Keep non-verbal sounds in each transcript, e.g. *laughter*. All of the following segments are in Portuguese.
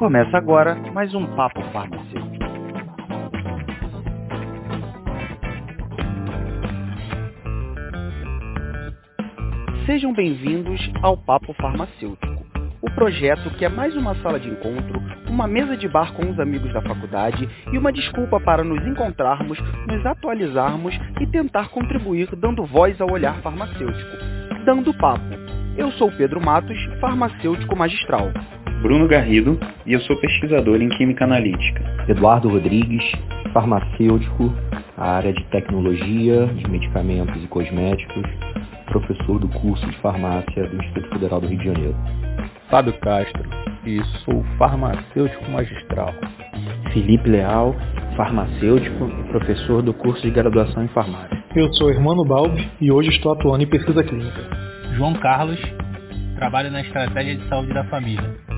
Começa agora mais um Papo Farmacêutico. Sejam bem-vindos ao Papo Farmacêutico, o projeto que é mais uma sala de encontro, uma mesa de bar com os amigos da faculdade e uma desculpa para nos encontrarmos, nos atualizarmos e tentar contribuir dando voz ao olhar farmacêutico. Dando Papo. Eu sou Pedro Matos, farmacêutico magistral. Bruno Garrido e eu sou pesquisador em Química Analítica. Eduardo Rodrigues, farmacêutico, área de tecnologia, de medicamentos e cosméticos, professor do curso de farmácia do Instituto Federal do Rio de Janeiro. Fábio Castro e sou farmacêutico magistral. Felipe Leal, farmacêutico e professor do curso de graduação em farmácia. Eu sou Hermano Balbi e hoje estou atuando em pesquisa clínica. João Carlos, trabalho na estratégia de saúde da família.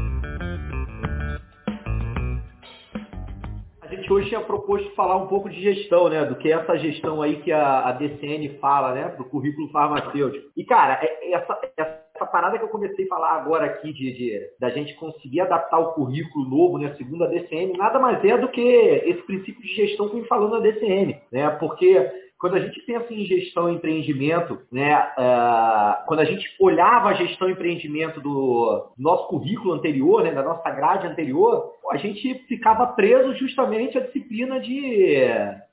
Gente hoje tinha proposto falar um pouco de gestão, né? Do que é essa gestão aí que a, a DCN fala, né? Do currículo farmacêutico. E, cara, é, essa, essa parada que eu comecei a falar agora aqui de, de da gente conseguir adaptar o currículo novo, né? Segundo a DCN, nada mais é do que esse princípio de gestão que vim falando na DCN, né? Porque quando a gente pensa em gestão e empreendimento, né, uh, quando a gente olhava a gestão e empreendimento do nosso currículo anterior, né, da nossa grade anterior, a gente ficava preso justamente à disciplina de,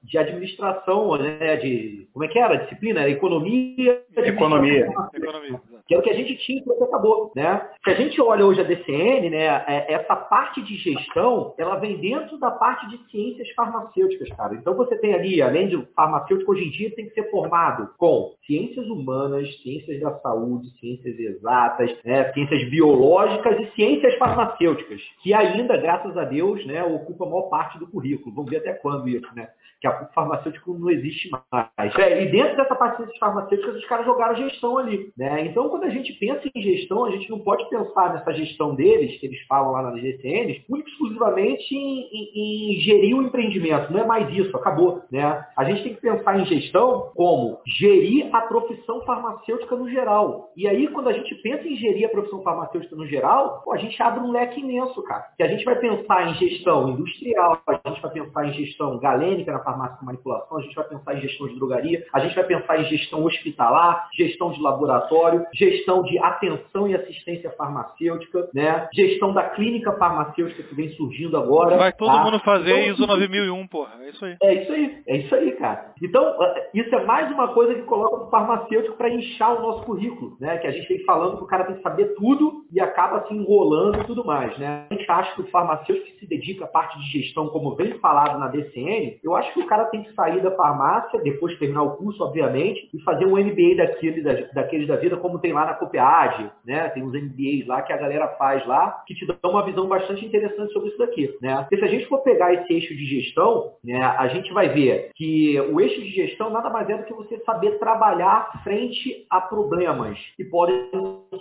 de administração, né, de como é que era a disciplina? Economia. Economia. Economia. Que é o que a gente tinha e acabou, né? Se a gente olha hoje a DCN, né, é, essa parte de gestão, ela vem dentro da parte de ciências farmacêuticas, cara. Então você tem ali, além de farmacêutico, hoje em dia tem que ser formado com ciências humanas, ciências da saúde, ciências exatas, né, ciências biológicas e ciências farmacêuticas, que ainda, graças a Deus, né, ocupa a maior parte do currículo. Vamos ver até quando isso, né? Que a farmacêutico não existe mais. É, e dentro dessa parte de ciências farmacêuticas, os caras jogaram gestão ali, né? Então, quando a gente pensa em gestão, a gente não pode pensar nessa gestão deles, que eles falam lá nas GCNs, exclusivamente em, em, em gerir o empreendimento. Não é mais isso, acabou, né? A gente tem que pensar em gestão como gerir a profissão farmacêutica no geral. E aí, quando a gente pensa em gerir a profissão farmacêutica no geral, pô, a gente abre um leque imenso, cara. Que a gente vai pensar em gestão industrial, a gente vai pensar em gestão galênica na farmácia com manipulação, a gente vai pensar em gestão de drogaria, a gente vai pensar em gestão hospitalar, gestão de laboratório, gestão de atenção e assistência farmacêutica, né? Gestão da clínica farmacêutica que vem surgindo agora. Vai todo tá? mundo fazer Então, ISO 9001, porra. É isso aí. é isso aí, é isso aí, cara. Então, isso é mais uma coisa que coloca o farmacêutico para inchar o nosso currículo, né? Que a gente vem falando que o cara tem que saber tudo e acaba se enrolando e tudo mais, né? A gente acha que o farmacêutico que se dedica à parte de gestão, como vem falado na DCN, eu acho que o cara tem que sair da farmácia, depois de terminar o curso, obviamente, e fazer um MBA daquele, da, daqueles da vida, como tem lá na Copiad, né? Tem uns MBAs lá que a galera faz lá, que te dão uma visão bastante interessante sobre isso daqui, né? Se a gente for pegar esse eixo de gestão, né, a gente vai ver que o eixo de gestão nada mais é do que você saber trabalhar frente a problemas que podem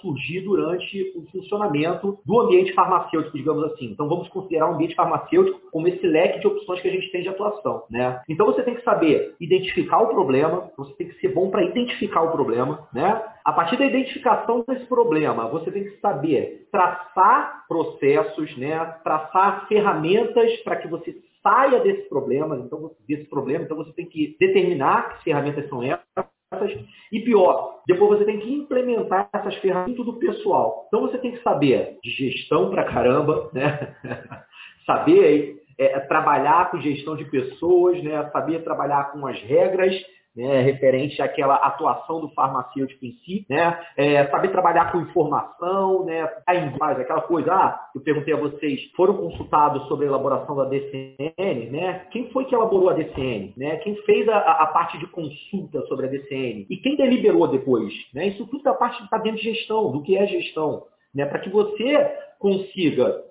surgir durante o funcionamento do ambiente farmacêutico, digamos assim. Então vamos considerar o ambiente farmacêutico como esse leque de opções que a gente tem de atuação, né? Então você tem que saber identificar o problema, você tem que ser bom para identificar o problema, né? A partir da identificação desse problema, você tem que saber traçar processos, né? Traçar ferramentas para que você saia desse problema, então desse problema, então você tem que determinar que ferramentas são essas e pior, depois você tem que implementar essas ferramentas do pessoal. Então você tem que saber de gestão pra caramba, né? *laughs* saber é, trabalhar com gestão de pessoas, né? saber trabalhar com as regras né, referente àquela atuação do farmacêutico em si, né, é, saber trabalhar com informação, né, a aquela coisa, ah, eu perguntei a vocês, foram consultados sobre a elaboração da DCN, né, quem foi que elaborou a DCN, né, quem fez a, a parte de consulta sobre a DCN e quem deliberou depois, né, isso tudo da parte que está dentro de gestão, do que é gestão, né, para que você consiga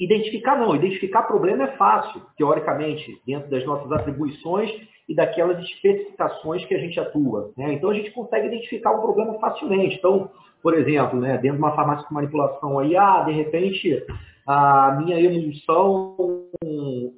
Identificar não, identificar problema é fácil, teoricamente, dentro das nossas atribuições e daquelas especificações que a gente atua. Né? Então a gente consegue identificar um problema facilmente. Então, por exemplo, né, dentro de uma farmácia com manipulação aí, ah, de repente a minha emulsão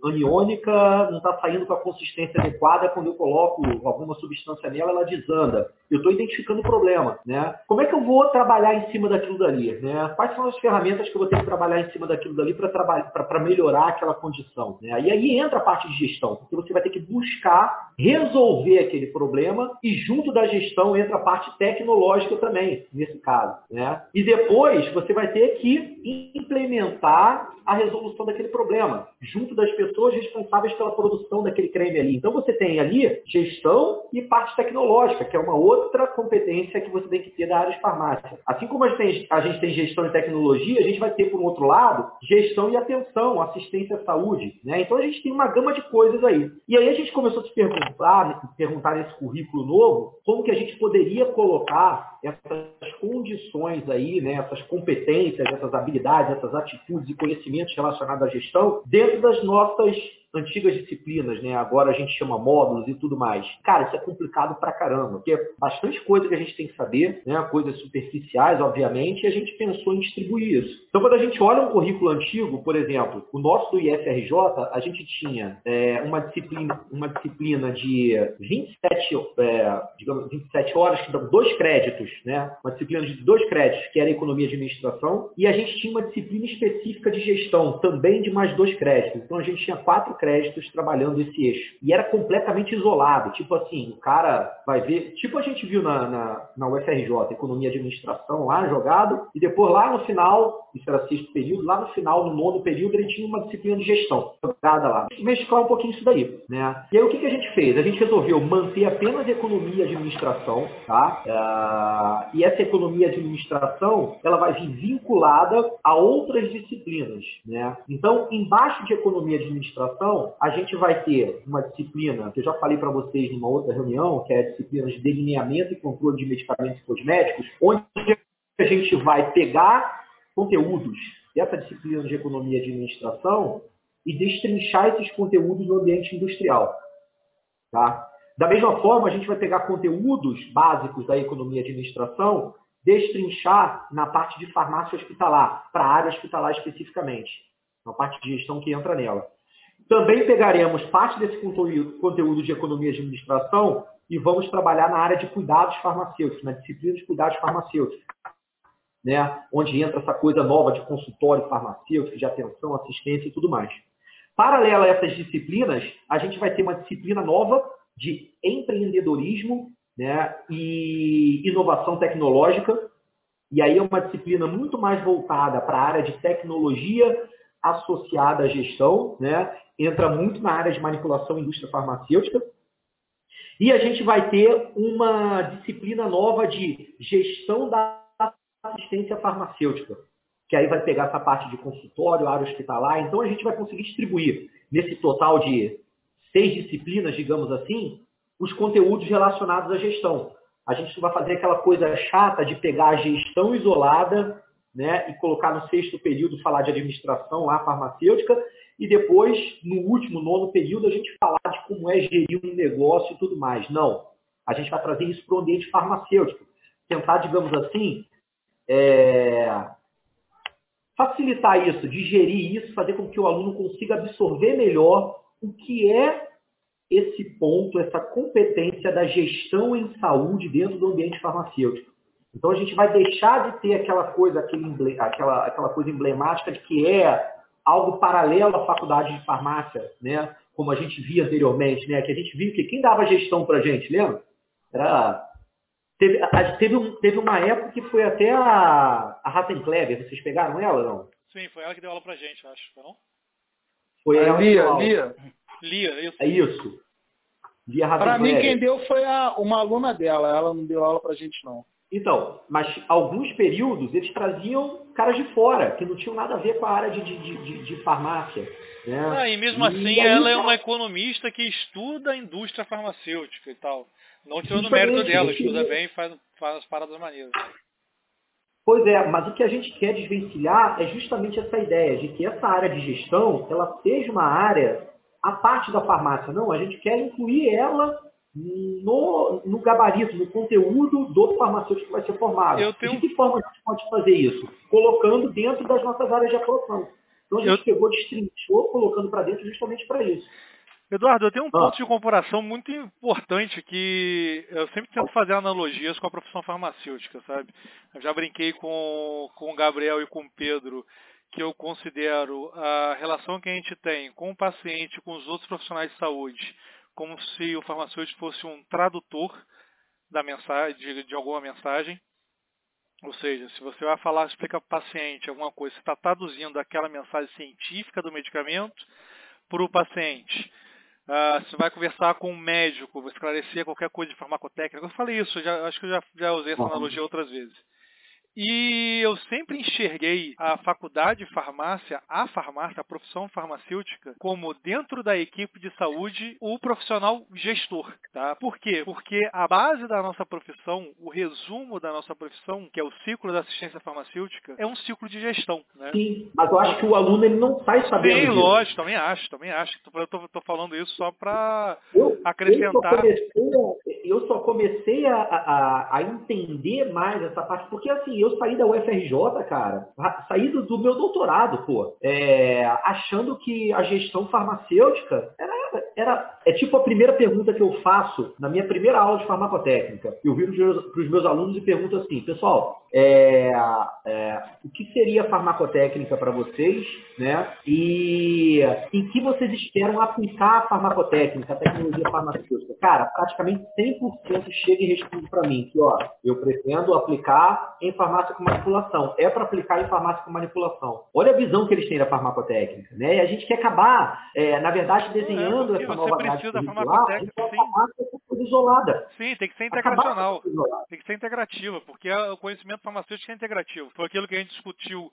aniônica não está saindo com a consistência adequada, quando eu coloco alguma substância nela, ela desanda. Eu estou identificando o problema. Né? Como é que eu vou trabalhar em cima daquilo dali? Né? Quais são as ferramentas que eu vou ter que trabalhar em cima daquilo dali para melhorar aquela condição? Né? E aí entra a parte de gestão, porque você vai ter que buscar resolver aquele problema e junto da gestão entra a parte tecnológica também, nesse caso. Né? E depois você vai ter que implementar a resolução daquele problema, junto das pessoas responsáveis pela produção daquele creme ali. Então você tem ali gestão e parte tecnológica, que é uma outra competência que você tem que ter da área de farmácia. Assim como a gente tem, a gente tem gestão e tecnologia, a gente vai ter, por um outro lado, gestão e atenção, assistência à saúde. Né? Então a gente tem uma gama de coisas aí. E aí a gente começou a se perguntar, perguntar nesse currículo novo, como que a gente poderia colocar essas condições aí, né, essas competências, essas habilidades, essas atitudes e conhecimentos relacionados à gestão dentro das nossas antigas disciplinas, né? Agora a gente chama módulos e tudo mais. Cara, isso é complicado pra caramba, porque é bastante coisa que a gente tem que saber, né? Coisas superficiais, obviamente, e a gente pensou em distribuir isso. Então, quando a gente olha um currículo antigo, por exemplo, o nosso do IFRJ, a gente tinha é, uma, disciplina, uma disciplina de 27, é, digamos, 27 horas, que dão dois créditos, né? Uma disciplina de dois créditos, que era economia e administração, e a gente tinha uma disciplina específica de gestão, também de mais dois créditos. Então, a gente tinha quatro créditos trabalhando esse eixo. E era completamente isolado. Tipo assim, o cara vai ver, tipo a gente viu na, na, na UFRJ, Economia e Administração, lá jogado, e depois lá no final, era sexto período, lá no final, no nono período, ele tinha uma disciplina de gestão jogada lá. Mesclar um pouquinho isso daí, né? E aí o que, que a gente fez? A gente resolveu manter apenas Economia e Administração, tá? Uh, e essa Economia e Administração, ela vai vir vinculada a outras disciplinas, né? Então, embaixo de Economia e Administração, a gente vai ter uma disciplina, que eu já falei para vocês numa outra reunião, que é a disciplina de delineamento e controle de medicamentos e cosméticos, onde a gente vai pegar conteúdos dessa disciplina de economia e administração e destrinchar esses conteúdos no ambiente industrial. Tá? Da mesma forma, a gente vai pegar conteúdos básicos da economia e administração, destrinchar na parte de farmácia hospitalar, para a área hospitalar especificamente, na parte de gestão que entra nela. Também pegaremos parte desse conteúdo de economia de administração e vamos trabalhar na área de cuidados farmacêuticos, na disciplina de cuidados farmacêuticos, né? onde entra essa coisa nova de consultório farmacêutico, de atenção, assistência e tudo mais. Paralela a essas disciplinas, a gente vai ter uma disciplina nova de empreendedorismo né? e inovação tecnológica, e aí é uma disciplina muito mais voltada para a área de tecnologia associada à gestão, né? entra muito na área de manipulação indústria farmacêutica. E a gente vai ter uma disciplina nova de gestão da assistência farmacêutica, que aí vai pegar essa parte de consultório, área hospitalar. Então a gente vai conseguir distribuir nesse total de seis disciplinas, digamos assim, os conteúdos relacionados à gestão. A gente não vai fazer aquela coisa chata de pegar a gestão isolada né, e colocar no sexto período falar de administração lá, farmacêutica, e depois, no último, nono período, a gente falar de como é gerir um negócio e tudo mais. Não. A gente vai trazer isso para o ambiente farmacêutico. Tentar, digamos assim, é... facilitar isso, digerir isso, fazer com que o aluno consiga absorver melhor o que é esse ponto, essa competência da gestão em saúde dentro do ambiente farmacêutico. Então a gente vai deixar de ter aquela coisa, aquele, aquela, aquela coisa emblemática de que é algo paralelo à faculdade de farmácia, né? Como a gente via anteriormente, né? Que a gente viu que quem dava gestão para a gente, lembra? Era teve, teve, um, teve uma época que foi até a, a Rattenkleber. Vocês pegaram ela, não? Sim, foi ela que deu aula para a gente, acho, não? Foi a ela Lia, Lia. Lia, isso. É isso. Lia Para mim, quem deu foi a, uma aluna dela. Ela não deu aula para a gente, não. Então, mas alguns períodos eles traziam caras de fora, que não tinham nada a ver com a área de, de, de, de farmácia. Né? Ah, e mesmo assim e ela aí, é uma economista que estuda a indústria farmacêutica e tal. Não tirando o mérito dela, estuda bem e faz, faz as paradas maneiras. Pois é, mas o que a gente quer desvencilhar é justamente essa ideia de que essa área de gestão ela seja uma área a parte da farmácia. Não, a gente quer incluir ela no, no gabarito, no conteúdo do farmacêutico que vai ser formado. Tenho... De que forma a gente pode fazer isso? Colocando dentro das nossas áreas de atuação. Então a gente eu... pegou, destrinchou, colocando para dentro justamente para isso. Eduardo, eu tenho um ah. ponto de comparação muito importante que eu sempre tento fazer analogias com a profissão farmacêutica, sabe? Eu já brinquei com, com o Gabriel e com o Pedro que eu considero a relação que a gente tem com o paciente com os outros profissionais de saúde como se o farmacêutico fosse um tradutor da mensagem, de, de alguma mensagem. Ou seja, se você vai falar, explica para o paciente alguma coisa, você está traduzindo aquela mensagem científica do medicamento para o paciente. Uh, você vai conversar com um médico, vai esclarecer qualquer coisa de farmacotécnica. Eu falei isso, já, acho que eu já, já usei essa analogia outras vezes. E eu sempre enxerguei a faculdade de farmácia, a farmácia, a profissão farmacêutica, como dentro da equipe de saúde o profissional gestor. Tá? Por quê? Porque a base da nossa profissão, o resumo da nossa profissão, que é o ciclo da assistência farmacêutica, é um ciclo de gestão. Né? Sim, mas eu acho que o aluno ele não sai sabendo. Sim, lógico, também acho, também acho. Eu estou falando isso só para acrescentar. Eu só comecei, a, eu só comecei a, a, a entender mais essa parte, porque assim, eu saí da UFRJ, cara, saí do, do meu doutorado, pô, é, achando que a gestão farmacêutica era, era é tipo a primeira pergunta que eu faço na minha primeira aula de farmacotécnica. Eu viro para os meus alunos e pergunto assim, pessoal, é, é, o que seria farmacotécnica para vocês, né? E em que vocês esperam aplicar a farmacotécnica, a tecnologia farmacêutica? Cara, praticamente 100% chega e responde para mim que, ó, eu pretendo aplicar em farmácia com manipulação. É para aplicar em farmácia com manipulação. Olha a visão que eles têm da farmacotécnica, né? E a gente quer acabar, é, na verdade, desenhando é, essa nova grade da farmacotécnica, sim. isolada. Sim, tem que ser integracional. Tem que ser integrativa, porque o conhecimento farmacêutico é integrativo. Foi aquilo que a gente discutiu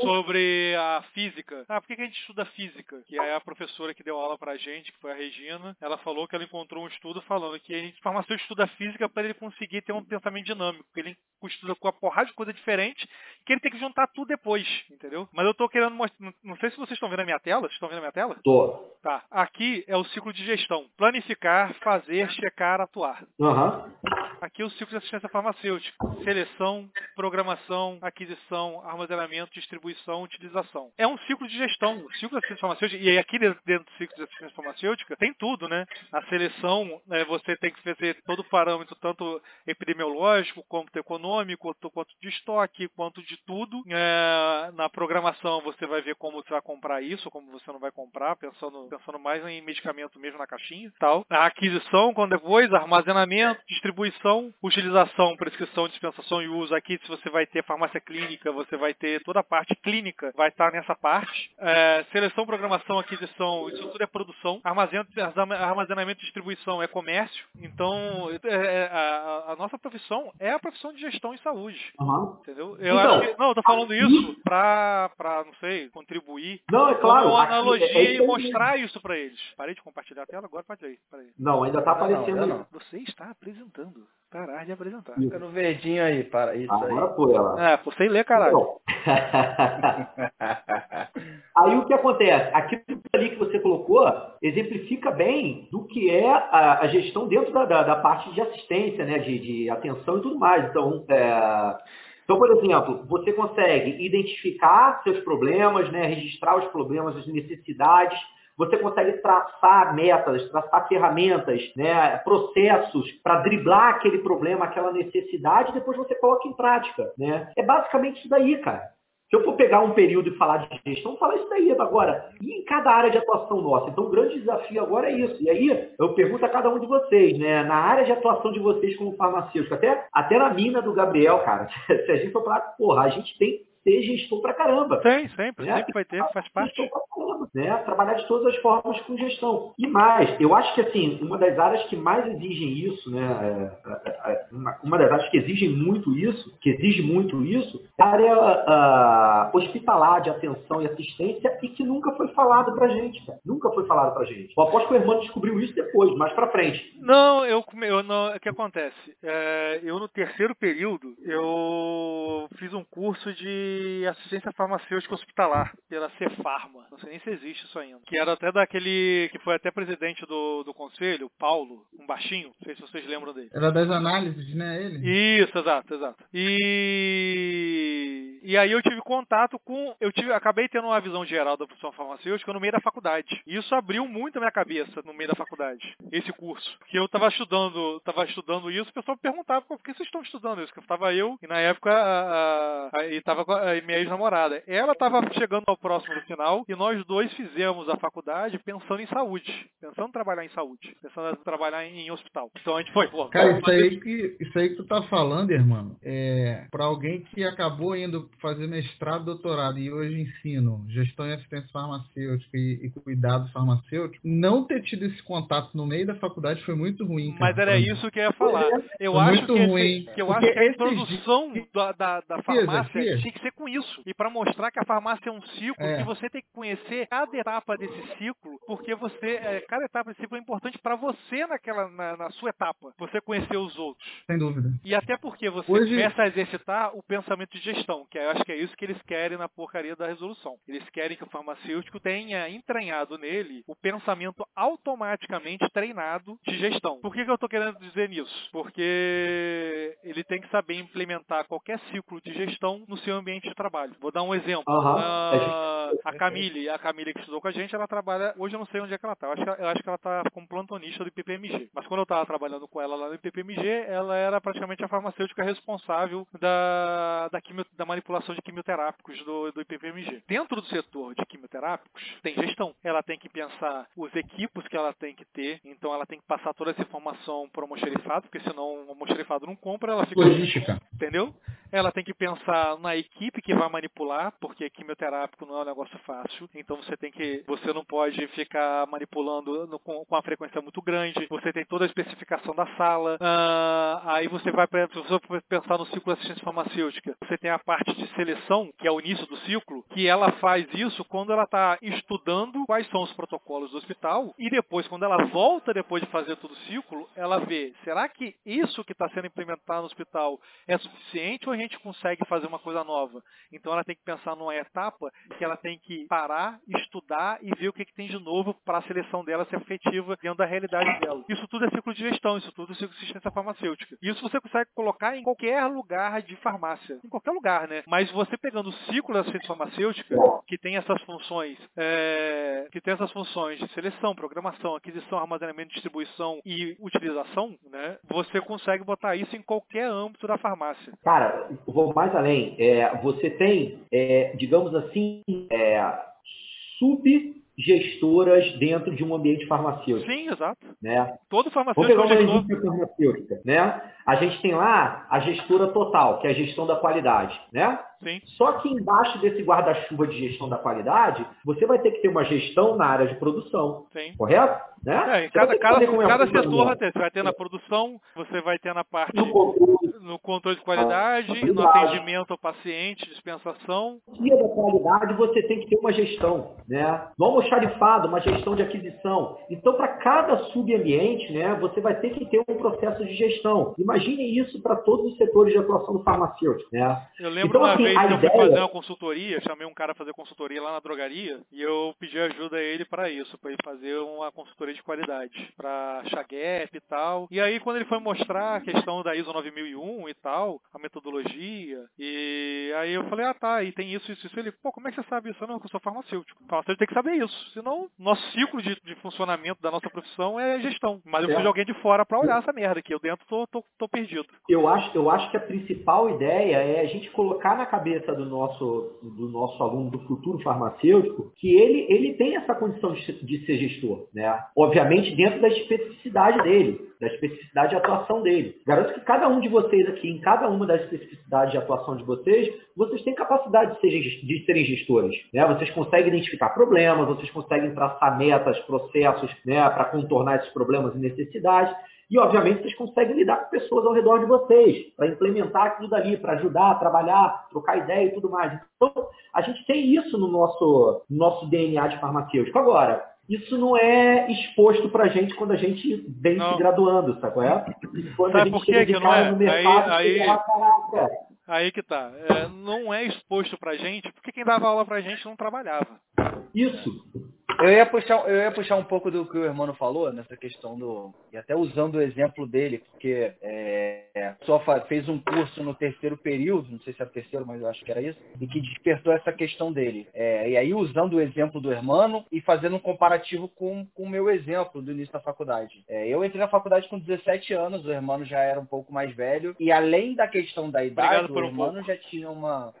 sobre a física. Ah, por que a gente estuda física? Que é a professora que deu aula pra gente, que foi a Regina, ela falou que ela encontrou um estudo falando que a gente, farmacêutico estuda física para ele conseguir ter um pensamento dinâmico, porque ele estuda com a porrada de coisa diferente, que ele tem que juntar tudo depois, entendeu? Mas eu tô querendo mostrar, não sei se vocês estão vendo a minha tela, vocês estão vendo a minha tela? Tô. Tá, aqui é o ciclo de gestão. Planificar, fazer, checar, atuar. Uhum. Aqui é o ciclo de assistência farmacêutica. Seleção, programação, aquisição, armazenamento, distribuição, utilização. É um ciclo de gestão. O ciclo de assistência farmacêutica, e aqui dentro do ciclo de assistência farmacêutica, tem tudo, né? A seleção, né, você tem que fazer todo o parâmetro, tanto epidemiológico, quanto econômico, quanto de estoque, quanto de tudo. É, na programação, você vai ver como você vai comprar isso, como você não vai comprar, pensando, pensando mais em medicamento mesmo na caixinha tal. A aquisição, quando depois, armazenamento, distribuição, utilização, prescrição, dispensação e uso. Aqui, se você vai ter farmácia clínica, você vai ter toda a parte clínica, vai estar nessa parte. É, seleção, programação, aquisição, isso tudo é produção. Armazenamento e distribuição é comércio. Então, é, a, a, nossa profissão é a profissão de gestão em saúde. Uhum. Entendeu? Eu então, acho que, não, eu tô falando isso para, não sei, contribuir. Não, é claro. Uma analogia é, é e mostrar isso para eles. Parei de compartilhar a tela, agora pode ir. Não, ainda tá aparecendo. Não, não. Você está apresentando. Parar de apresentar. Fica no verdinho aí, para isso Agora aí. Foi, ela. É, por sem ler, caralho. *laughs* aí o que acontece? Aquilo ali que você colocou exemplifica bem do que é a, a gestão dentro da, da, da, parte de assistência, né? De, de, atenção e tudo mais. Então, é... Então, por exemplo, você consegue identificar seus problemas, né, registrar os problemas, as necessidades, você consegue traçar metas, traçar ferramentas, né, processos para driblar aquele problema, aquela necessidade, e depois você coloca em prática. Né? É basicamente isso daí, cara. Se eu for pegar um período e falar de gestão, falar isso daí agora. E em cada área de atuação nossa? Então, o grande desafio agora é isso. E aí, eu pergunto a cada um de vocês, né? Na área de atuação de vocês como farmacêutico, até, até na mina do Gabriel, cara, *laughs* se a gente for falar, porra, a gente tem ter gestor pra caramba. Tem, sempre, né? sempre vai ter, faz parte. Caramba, né? Trabalhar de todas as formas com gestão. E mais, eu acho que assim, uma das áreas que mais exigem isso, né? É, é, é, uma das áreas que exigem muito isso, que exige muito isso, é a área hospitalar de atenção e assistência e que nunca foi falado pra gente, cara. Nunca foi falado pra gente. Eu aposto que o irmão descobriu isso depois, mais pra frente. Não, eu, eu não, o que acontece? É, eu no terceiro período, eu fiz um curso de de assistência farmacêutica hospitalar, pela Cefarma. Não sei nem se existe isso ainda. Que era até daquele que foi até presidente do, do conselho, Paulo, um baixinho. Não sei se vocês lembram dele. Era das análises, né, ele? Isso, exato, exato. E e aí eu tive contato com, eu tive, acabei tendo uma visão geral da profissão farmacêutica no meio da faculdade. E isso abriu muito a minha cabeça no meio da faculdade, esse curso. Que eu estava estudando, estava estudando isso, o pessoal me perguntava por que vocês estão estudando isso? Que estava eu e na época a, a, e estava com a, minha ex-namorada. Ela estava chegando ao próximo do final e nós dois fizemos a faculdade pensando em saúde, pensando em trabalhar em saúde, pensando em trabalhar em, em hospital. Então a gente foi, pô, Cara, isso aí que isso aí que tu tá falando, irmão, é para alguém que acabou indo fazer mestrado, doutorado e hoje ensino gestão e assistência farmacêutica e, e cuidado farmacêutico, não ter tido esse contato no meio da faculdade foi muito ruim. Cara, Mas era isso que eu ia falar. Eu foi acho muito que, ruim. Esse, que eu acho que a introdução da, da, da farmácia tinha que ser com isso. E para mostrar que a farmácia é um ciclo, É. que você tem que conhecer cada etapa desse ciclo, porque você, é, cada etapa desse ciclo é importante para você naquela, na, na sua etapa. Você conhecer os outros. Sem dúvida. E até porque você Hoje- começa a exercitar o pensamento de gestão, que eu acho que é isso que eles querem na porcaria da resolução. Eles querem que o farmacêutico tenha entranhado nele o pensamento automaticamente treinado de gestão. Por que, que eu estou querendo dizer nisso? Porque ele tem que saber implementar qualquer ciclo de gestão no seu ambiente de trabalho. Vou dar um exemplo. Aham. Ah, a Camille, a Camille que estudou com a gente, ela trabalha. Hoje eu não sei onde é que ela está. Eu acho que, eu acho que ela está como plantonista do IPPMG. Mas quando eu estava trabalhando com ela lá no IPPMG, ela era praticamente a farmacêutica responsável da, da, quimio- da manipulação de quimioterápicos do, do IPPMG. Dentro do setor de quimioterápicos, tem gestão. Ela tem que pensar os equipos que ela tem que ter, então ela tem que passar toda essa informação para o almoxerifado, porque senão o almoxerifado não compra, ela fica Logística. entendeu? Ela tem que pensar na equipe que vai manipular, porque quimioterápico não é um negócio fácil. Então você tem que, você não pode ficar manipulando no- com, com uma frequência muito grande. Você tem toda a especificação da sala. Ah, aí você vai, você pensar no ciclo de assistência farmacêutica, você tem a parte de seleção, que é o início do ciclo, que ela faz isso quando ela está estudando quais são os protocolos do hospital e depois, quando ela volta depois de fazer todo o ciclo, ela vê, será que isso que está sendo implementado no hospital é suficiente ou gente consegue fazer uma coisa nova? Então ela tem que pensar numa etapa que ela tem que parar, estudar e ver o que, que tem de novo para a seleção dela ser efetiva dentro da realidade dela. Isso tudo é ciclo de gestão, isso tudo é ciclo de assistência farmacêutica. Isso você consegue colocar em qualquer lugar de farmácia, em qualquer lugar, né? Mas você pegando o ciclo da assistência farmacêutica, que tem essas funções, é, que tem essas funções de seleção, programação, aquisição, armazenamento, distribuição e utilização, né? Você consegue botar isso em qualquer âmbito da farmácia. Cara, vou mais além. É, você tem, é, digamos assim, é, subgestoras dentro de um ambiente farmacêutico. Sim, exato. Né? Todo Vou farmacêutico pegar é uma indústria farmacêutica, né? A gente tem lá a gestora total, que é a gestão da qualidade, né? Sim. Só que embaixo desse guarda-chuva de gestão da qualidade, você vai ter que ter uma gestão na área de produção, Sim. correto? Né? É, cada, cada, cada setor vai ter. Você vai ter na produção, você vai ter na parte No controle no controle de qualidade, no atendimento ao paciente, dispensação. dia da qualidade você tem que ter uma gestão, né? No almoxarifado, uma gestão de aquisição. Então, para cada subambiente, né, você vai ter que ter um processo de gestão. Imagine isso para todos os setores de atuação do farmacêutico, né? Eu lembro Então, uma assim, vez que eu fui ideia- fazer uma consultoria, chamei um cara a fazer consultoria lá na drogaria e eu pedi ajuda a ele para isso, para ele fazer uma consultoria de qualidade, para achar gap e tal. E aí quando ele foi mostrar a questão da ISO 9001 e tal, a metodologia, e aí eu falei, ah tá, e tem isso, isso, isso. Ele, pô, como é que você sabe isso? Não, que eu sou farmacêutico. Farmacêutico tem que saber isso, senão nosso ciclo de, de funcionamento da nossa profissão é gestão. Mas eu É. de alguém de fora para olhar essa merda aqui, eu dentro tô, tô, tô perdido. Eu acho, eu acho que a principal ideia é a gente colocar na cabeça do nosso, do nosso aluno do futuro farmacêutico que ele, ele tem essa condição de, ser- ser gestor, né? Obviamente dentro da especificidade dele, da especificidade de atuação dele. Garanto que cada um de vocês aqui, em cada uma das especificidades de atuação de vocês, vocês têm capacidade de serem, de serem gestores, né? Vocês conseguem identificar problemas, vocês conseguem traçar metas, processos, né, para contornar esses problemas e necessidades. E, obviamente, vocês conseguem lidar com pessoas ao redor de vocês, para implementar aquilo dali, para ajudar, trabalhar, trocar ideia e tudo mais. Então, a gente tem isso no nosso, no nosso DNA de farmacêutico. Agora, isso não é exposto para a gente quando a gente vem Não. se graduando, qual é? Quando Sabe a gente por que que não é? no mercado Aí- aí- fala, Aí que tá. É, não é exposto pra gente, porque quem dava aula pra gente não trabalhava. Isso. Eu ia puxar, eu ia puxar um pouco do que o irmão falou nessa questão do. E até usando o exemplo dele, porque é, só fez um curso no terceiro período, não sei se era terceiro, mas eu acho que era isso, e que despertou essa questão dele. É, e aí, usando o exemplo do irmão e fazendo um comparativo com, com o meu exemplo do início da faculdade. É, eu entrei na faculdade com 17 anos, o irmão já era um pouco mais velho, e além da questão da idade, o irmão já tinha uma.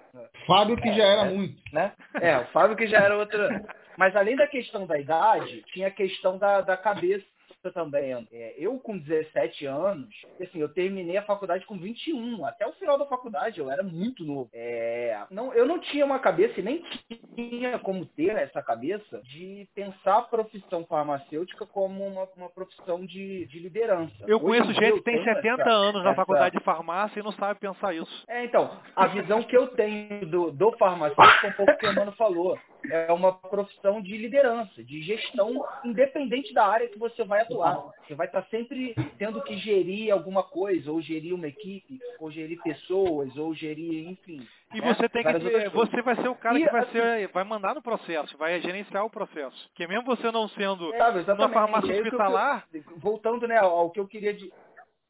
Fábio que já era muito. Né? É, o Fábio que já era outra. Mas além da questão da idade, tinha a questão da, da cabeça também. É, eu com 17 anos, assim, eu terminei a faculdade com 21. Até o final da faculdade eu era muito novo. É, não, eu não tinha uma cabeça e nem tinha como ter essa cabeça de pensar a profissão farmacêutica como uma, uma profissão de, de liderança. Eu Hoje conheço gente que tem 70 essa, anos na essa... faculdade de farmácia e não sabe pensar isso. É, então, a visão que eu tenho do, do farmacêutico, um pouco que o Mano falou é uma profissão de liderança, de gestão, independente da área que você vai atuar. Você vai estar sempre tendo que gerir alguma coisa, ou gerir uma equipe, ou gerir pessoas, ou gerir, enfim. E né? você tem que ter, você vai ser o cara e, que vai assim, ser, vai mandar no processo, vai gerenciar o processo. Porque mesmo você não sendo é, uma farmácia hospitalar, eu, voltando né, ao que eu queria de,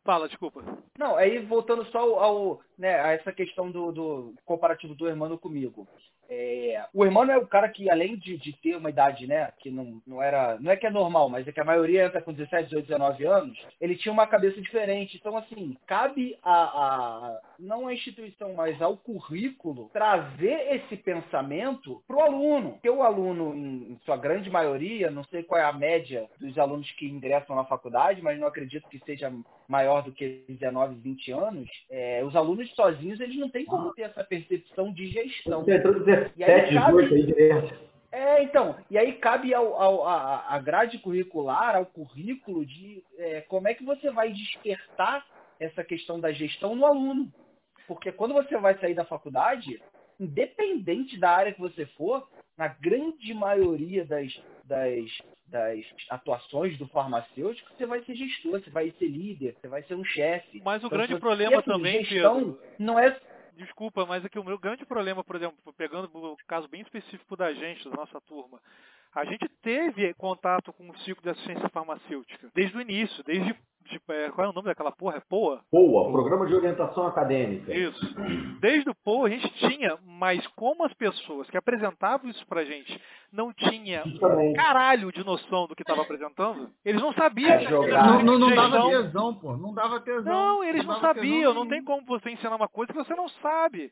Fala, desculpa. Não, aí voltando só ao, ao né, a essa questão do, do comparativo do irmão comigo. É, o irmão é o cara que, além de, de, ter uma idade, né, que não, não era. Não é que é normal, mas é que a maioria entra com 17, 18, 19 anos, ele tinha uma cabeça diferente. Então, assim, cabe a, a não à instituição, mas ao currículo, trazer esse pensamento para o aluno. Porque o aluno, em, sua grande maioria, não sei qual é a média dos alunos que ingressam na faculdade, mas não acredito que seja maior do que 19, 20 anos, é, os alunos sozinhos, eles não têm como ter essa percepção de gestão. E aí cabe, é, então, e aí cabe ao, ao, a, a grade curricular, ao currículo, de é, como é que você vai despertar essa questão da gestão no aluno. Porque quando você vai sair da faculdade, independente da área que você for, na grande maioria das, das, das atuações do farmacêutico, você vai ser gestor, você vai ser líder, você vai ser um chefe. Mas o então, grande problema também, Pedro, não é Desculpa, mas aqui o meu grande problema, por exemplo, pegando o caso bem específico da gente, da nossa turma, a gente teve contato com o ciclo de assistência farmacêutica desde o início, desde Tipo, é, qual é o nome daquela porra? É POA? POA, Programa de Orientação Acadêmica. Isso. Desde o POA a gente tinha, mas como as pessoas que apresentavam isso pra gente não tinham um caralho de noção do que estava apresentando, eles não sabiam. É não, não, não dava tesão, pô. Não dava tesão. Não, eles não, não sabiam. Não tem como você ensinar uma coisa que você não sabe.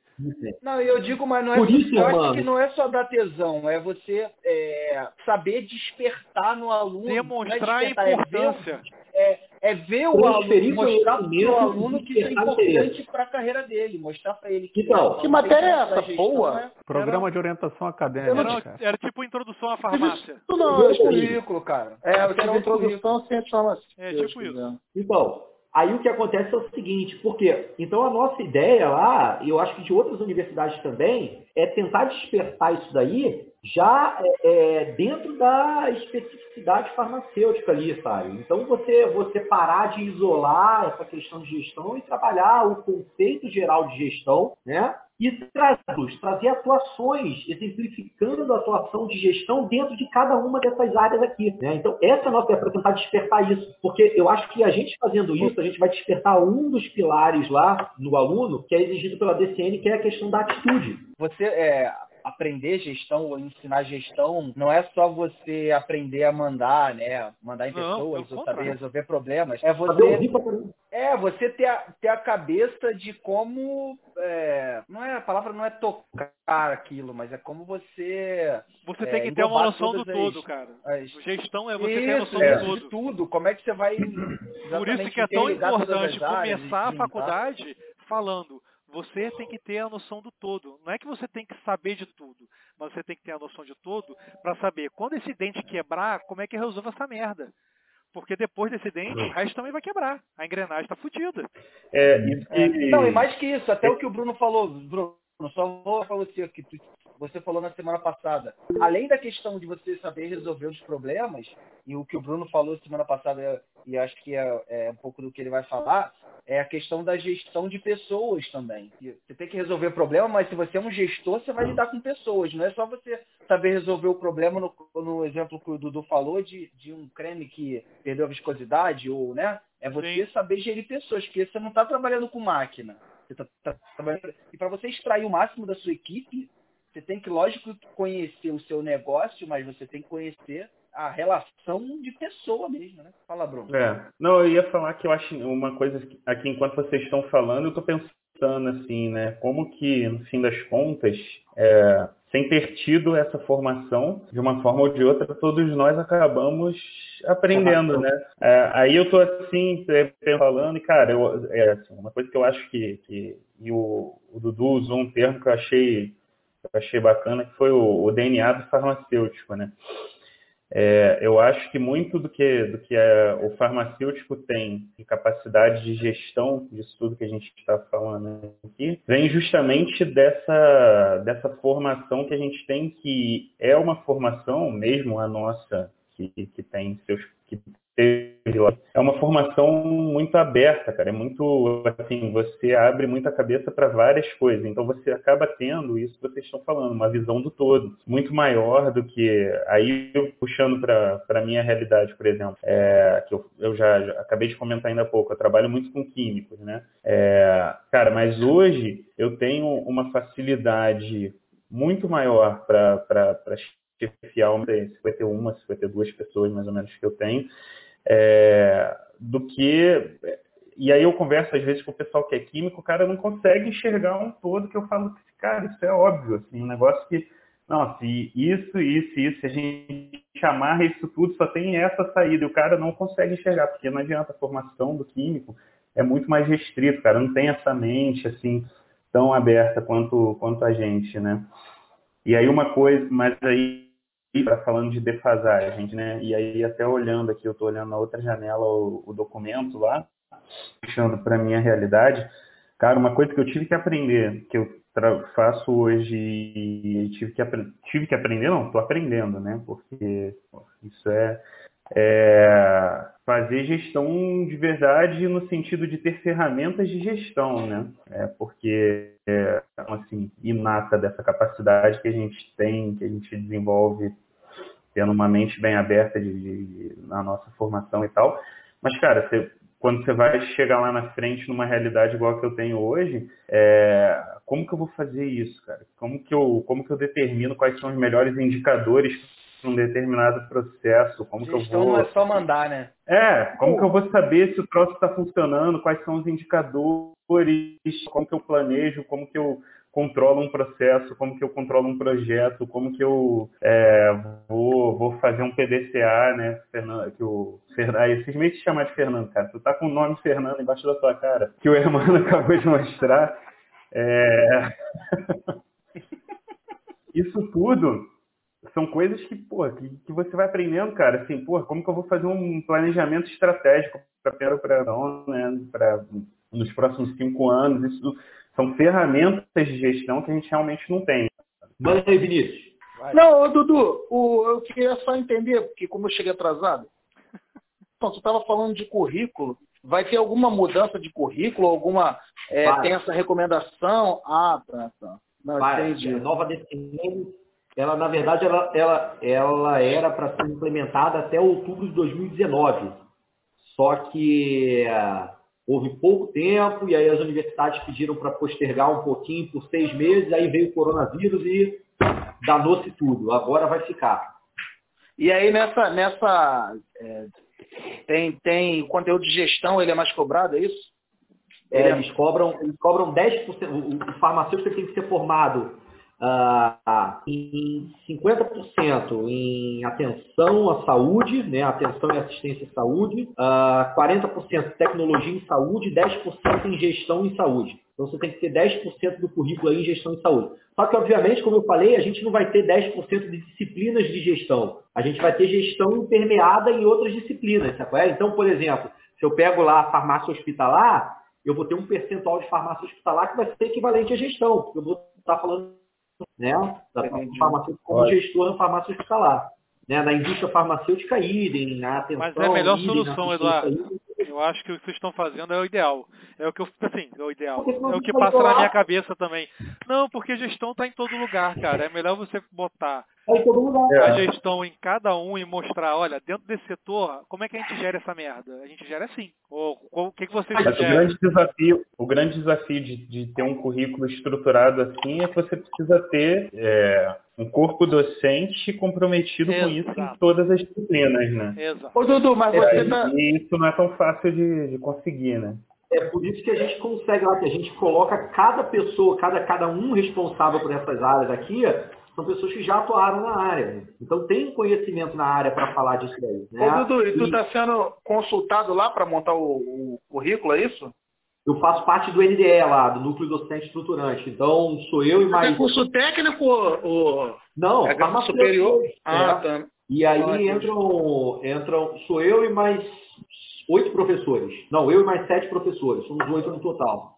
Não, eu digo, mas não é Por isso, eu acho que não é só dar tesão, é você é, saber despertar no aluno. Demonstrar é a importância. É, é ver o aluno, mostrar para o aluno que é importante para a carreira dele, mostrar para ele que. Então, que matéria é essa? Boa! Né? Programa era... de orientação acadêmica. Era, era, tipo introdução à farmácia. Isso não, é currículo, cara. É, era introdução à farmácia. É tipo isso. Então, Aí o que acontece é o seguinte, porque então a nossa ideia lá, e eu acho que de outras universidades também, é tentar despertar isso daí já é, é, dentro da especificidade farmacêutica ali, sabe? Então você, você parar de isolar essa questão de gestão e trabalhar o conceito geral de gestão, né? E trazer, trazer atuações, exemplificando a atuação de gestão dentro de cada uma dessas áreas aqui. Né? Então, essa é a nossa é para tentar despertar isso. Porque eu acho que a gente fazendo isso, a gente vai despertar um dos pilares lá no aluno, que é exigido pela DCN, que é a questão da atitude. Você, é, aprender gestão ou ensinar gestão não é só você aprender a mandar, né? Mandar em pessoas ou saber resolver problemas. É você. É, você ter a, ter a cabeça de como. É, não é, a palavra não é tocar aquilo, mas é como você. Você é, tem que ter uma noção do as, todo, cara. As... Gestão é você isso, ter noção é, do todo. De tudo. Como é que você vai. Por isso que é tão importante começar a faculdade falando você tem que ter a noção do todo. Não é que você tem que saber de tudo, mas você tem que ter a noção de todo para saber quando esse dente quebrar, como é que resolve essa merda. Porque depois desse dente, o resto também vai quebrar. A engrenagem está fodida. É, e, é, não, e mais que isso, até o que o Bruno falou, Bruno, só vou falar você que você falou na semana passada. Além da questão de você saber resolver os problemas, e o que o Bruno falou semana passada, e acho que é, é um pouco do que ele vai falar, é a questão da gestão de pessoas também. Você tem que resolver o problema, mas se você é um gestor, você vai lidar com pessoas. Não é só você saber resolver o problema no, no exemplo que o Dudu falou de, de um creme que perdeu a viscosidade, ou, né? É você Sim. saber gerir pessoas, porque você não está trabalhando com máquina. Você tá, tá trabalhando... E para você extrair o máximo da sua equipe, você tem que, lógico, conhecer o seu negócio, mas você tem que conhecer a relação de pessoa mesmo, né? Fala, Bruno. É. Não, eu ia falar que eu acho uma coisa aqui, enquanto vocês estão falando, eu estou pensando assim, né? Como que, no fim das contas, é, sem ter tido essa formação, de uma forma ou de outra, todos nós acabamos aprendendo, né? É, aí eu estou assim, falando, e cara, eu, é, assim, uma coisa que eu acho que, que e o, o Dudu usou um termo que eu achei eu achei bacana, que foi o, o DNA do farmacêutico, né? É, eu acho que muito do que, do que é, o farmacêutico tem de capacidade de gestão disso tudo que a gente está falando aqui, vem justamente dessa, dessa formação que a gente tem, que é uma formação, mesmo a nossa, que, que tem seus que teve lá. É uma formação muito aberta, cara. É muito assim, você abre muita cabeça para várias coisas. Então você acaba tendo isso que vocês estão falando, uma visão do todo, muito maior do que aí eu puxando para a minha realidade, por exemplo, é, que eu, eu já, já, acabei de comentar ainda há pouco. Eu trabalho muito com químicos, né? É, cara, mas hoje eu tenho uma facilidade muito maior para chefiar 51, 52 pessoas mais ou menos que eu tenho é, do que. E aí eu converso às vezes com o pessoal que é químico, o cara não consegue enxergar um todo que eu falo, cara, isso é óbvio, assim, um negócio que, não, se isso, isso, isso, se a gente chamar isso tudo, só tem essa saída, e o cara não consegue enxergar, porque não adianta, a formação do químico é muito mais restrito, cara, não tem essa mente, assim, tão aberta quanto, quanto a gente, né? E aí uma coisa, mas aí está falando de defasagem, né? E aí até olhando aqui, eu estou olhando na outra janela o, o documento lá, puxando para minha realidade. Cara, uma coisa que eu tive que aprender, que eu faço hoje e tive que, tive que aprender, não, estou aprendendo, né? Porque isso é, é, fazer gestão de verdade no sentido de ter ferramentas de gestão, né? É porque é assim inata dessa capacidade que a gente tem, que a gente desenvolve tendo uma mente bem aberta de, de, de na nossa formação e tal. Mas cara, você, quando você vai chegar lá na frente numa realidade igual a que eu tenho hoje, é, como que eu vou fazer isso, cara? Como que eu como que eu determino quais são os melhores indicadores um determinado processo, como que eu vou... não é só mandar, né? É, como que eu vou saber se o troço está funcionando, quais são os indicadores, como que eu planejo, como que eu controlo um processo, como que eu controlo um projeto, como que eu é, vou, vou fazer um PDCA, né, Fernando, que o Fernando, esses meio te chamar de Fernando, cara, tu tá com o nome Fernando embaixo da tua cara, que o Hermano *laughs* acabou de mostrar, é... *laughs* isso tudo são coisas que, pô, que, que, você vai aprendendo, cara, assim, pô, como que eu vou fazer um planejamento estratégico para para né, para nos próximos cinco anos, isso são ferramentas de gestão que a gente realmente não tem. Manda aí, Vinícius. Vai. Não, Dudu, o, eu queria só entender, porque como eu cheguei atrasado, então, você estava falando de currículo, vai ter alguma mudança de currículo, alguma, é, tem essa recomendação? Ah, tá, tá. Não, vai, entendi. Nova decisão ela na verdade ela, ela, ela era para ser implementada até outubro de 2019. Só que uh, houve pouco tempo e aí as universidades pediram para postergar um pouquinho por seis meses, aí veio o coronavírus e danou-se tudo. Agora vai ficar. E aí nessa, nessa é, tem, tem conteúdo de gestão, ele é mais cobrado, é isso? É, eles cobram, eles cobram 10%. O, o farmacêutico tem que ser formado Uh, em 50% em atenção à saúde, né, atenção e assistência à saúde, uh, ah, 40% tecnologia em saúde, 10% em gestão em saúde. Então você tem que ter 10% do currículo em gestão em saúde. Só que, obviamente, como eu falei, a gente não vai ter 10% de disciplinas de gestão. A gente vai ter gestão permeada em outras disciplinas, sabe? É? Então, por exemplo, se eu pego lá a farmácia hospitalar, eu vou ter um percentual de farmácia hospitalar que vai ser equivalente à gestão, eu vou estar falando né? Da farmacêutica como gestor na farmácia hospitalar. Né? Na indústria farmacêutica, idem, na atenção... Mas é a melhor idem, solução, Eduardo. Eu acho que o que vocês estão fazendo é o ideal. É o que eu, assim, é o ideal. É o que passa na minha cabeça também. Não, porque gestão está em todo lugar, cara. É melhor você botar a gestão em cada um e mostrar, olha, dentro desse setor, como é que a gente gera essa merda? A gente gera assim. Ou o que, que vocês Mas o grande desafio, o grande desafio de, de, ter um currículo estruturado assim é que você precisa ter é, um corpo docente comprometido Exato. com isso em todas as disciplinas, né? Exato. Ô, Dudu, mas você é, tá... E isso não é tão fácil de, de conseguir, né? É por isso que a gente consegue lá, que a gente coloca cada pessoa, cada, cada um responsável por essas áreas aqui, são pessoas que já atuaram na área. Então tem conhecimento na área para falar disso aí. Né? Ô, Dudu, e tu está sendo consultado lá para montar o, o, currículo, é isso? Eu faço parte do NDE lá, do Núcleo Docente Estruturante. Então sou eu e mais. É curso técnico ou. Não, é superior. Ah, é. tá. E aí entram, entram, sou eu e mais oito professores. Não, eu e mais sete professores. Somos oito no total.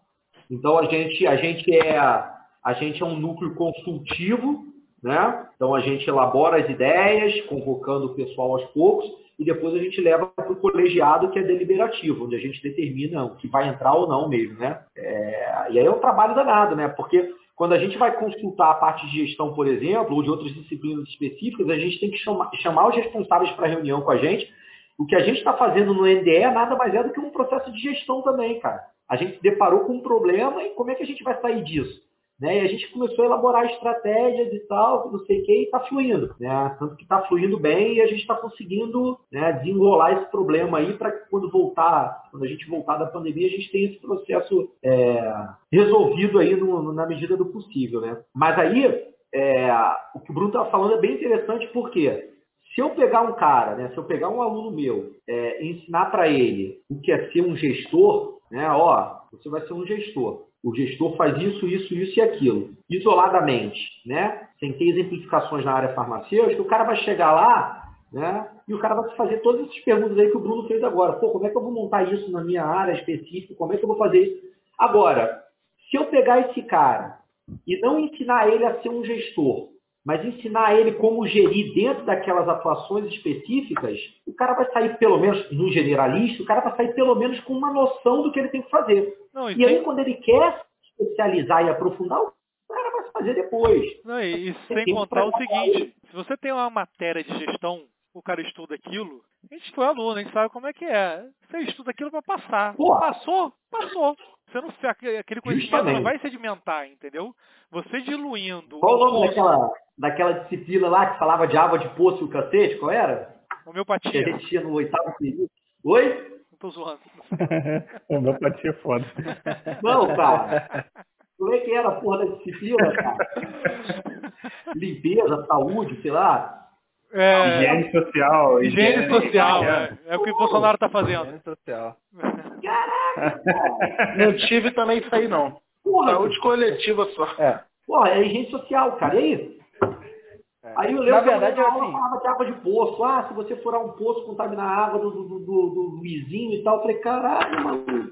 Então a gente, a gente é a gente é um núcleo consultivo né? Então a gente elabora as ideias, convocando o pessoal aos poucos, e depois a gente leva para o colegiado que é deliberativo, onde a gente determina o que vai entrar ou não mesmo. Né? É... E aí é um trabalho danado, né? porque quando a gente vai consultar a parte de gestão, por exemplo, ou de outras disciplinas específicas, a gente tem que chamar, chamar os responsáveis para reunião com a gente. O que a gente está fazendo no NDE nada mais é do que um processo de gestão também, cara. A gente se deparou com um problema e como é que a gente vai sair disso? Né? E a gente começou a elaborar estratégias e tal, não sei o que, e está fluindo. Né? Tanto que está fluindo bem e a gente está conseguindo né, desenrolar esse problema aí para que quando voltar, quando a gente voltar da pandemia, a gente tenha esse processo é, resolvido aí no, na medida do possível. Né? Mas aí, é, o que o Bruno está falando é bem interessante porque se eu pegar um cara, né, se eu pegar um aluno meu, é, ensinar para ele o que é ser um gestor, né, ó, você vai ser um gestor. O gestor faz isso, isso, isso e aquilo, isoladamente, né? Sem ter exemplificações na área farmacêutica, o cara vai chegar lá, né? E o cara vai fazer todas essas perguntas aí que o Bruno fez agora. Pô, como é que eu vou montar isso na minha área específica? Como é que eu vou fazer isso? Agora, se eu pegar esse cara e não ensinar ele a ser um gestor, mas ensinar ele como gerir dentro daquelas atuações específicas, o cara vai sair pelo menos, no generalista, o cara vai sair pelo menos com uma noção do que ele tem que fazer. Não, e, e aí, quando ele quer se especializar e aprofundar, o cara vai fazer depois. Não, e, e sem contar o seguinte, se você tem uma matéria de gestão, o cara estuda aquilo, a gente foi aluno, a gente sabe como é que é. Você estuda aquilo para passar. Porra. Passou, passou. Você não, aquele conhecimento Justamente. não vai sedimentar, entendeu? Você diluindo. Qual o nome daquela, daquela disciplina lá que falava de água de poço e o cacete? Qual era? Homeopatia. Que a gente tinha no oitavo período. Oi? Não tô zoando. *laughs* Homeopatia é foda. Não, cara. Como é que era a porra da disciplina, cara? *laughs* Limpeza, saúde, sei lá. É, higiene social. Higiene, higiene social, é. é. o que o Bolsonaro tá fazendo. Higiene social. Caraca! Não tive também isso aí, não. Porra, Saúde coletiva só. É. Porra, é higiene social, cara. E aí? É. Aí eu lembro Na verdade, é assim. falava de água de poço. Ah, se você furar um poço, contaminar a água do, do, do, do vizinho e tal. Eu falei, caralho, mano.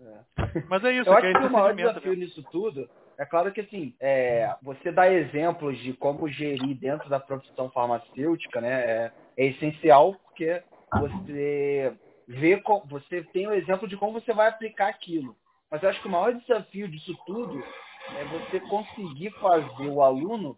É. Mas é isso. Eu que acho que o maior desafio nisso tudo é claro que assim, é, você dá exemplos de como gerir dentro da profissão farmacêutica, né? É, é essencial porque você vê, você tem o exemplo de como você vai aplicar aquilo. Mas eu acho que o maior desafio disso tudo é você conseguir fazer o aluno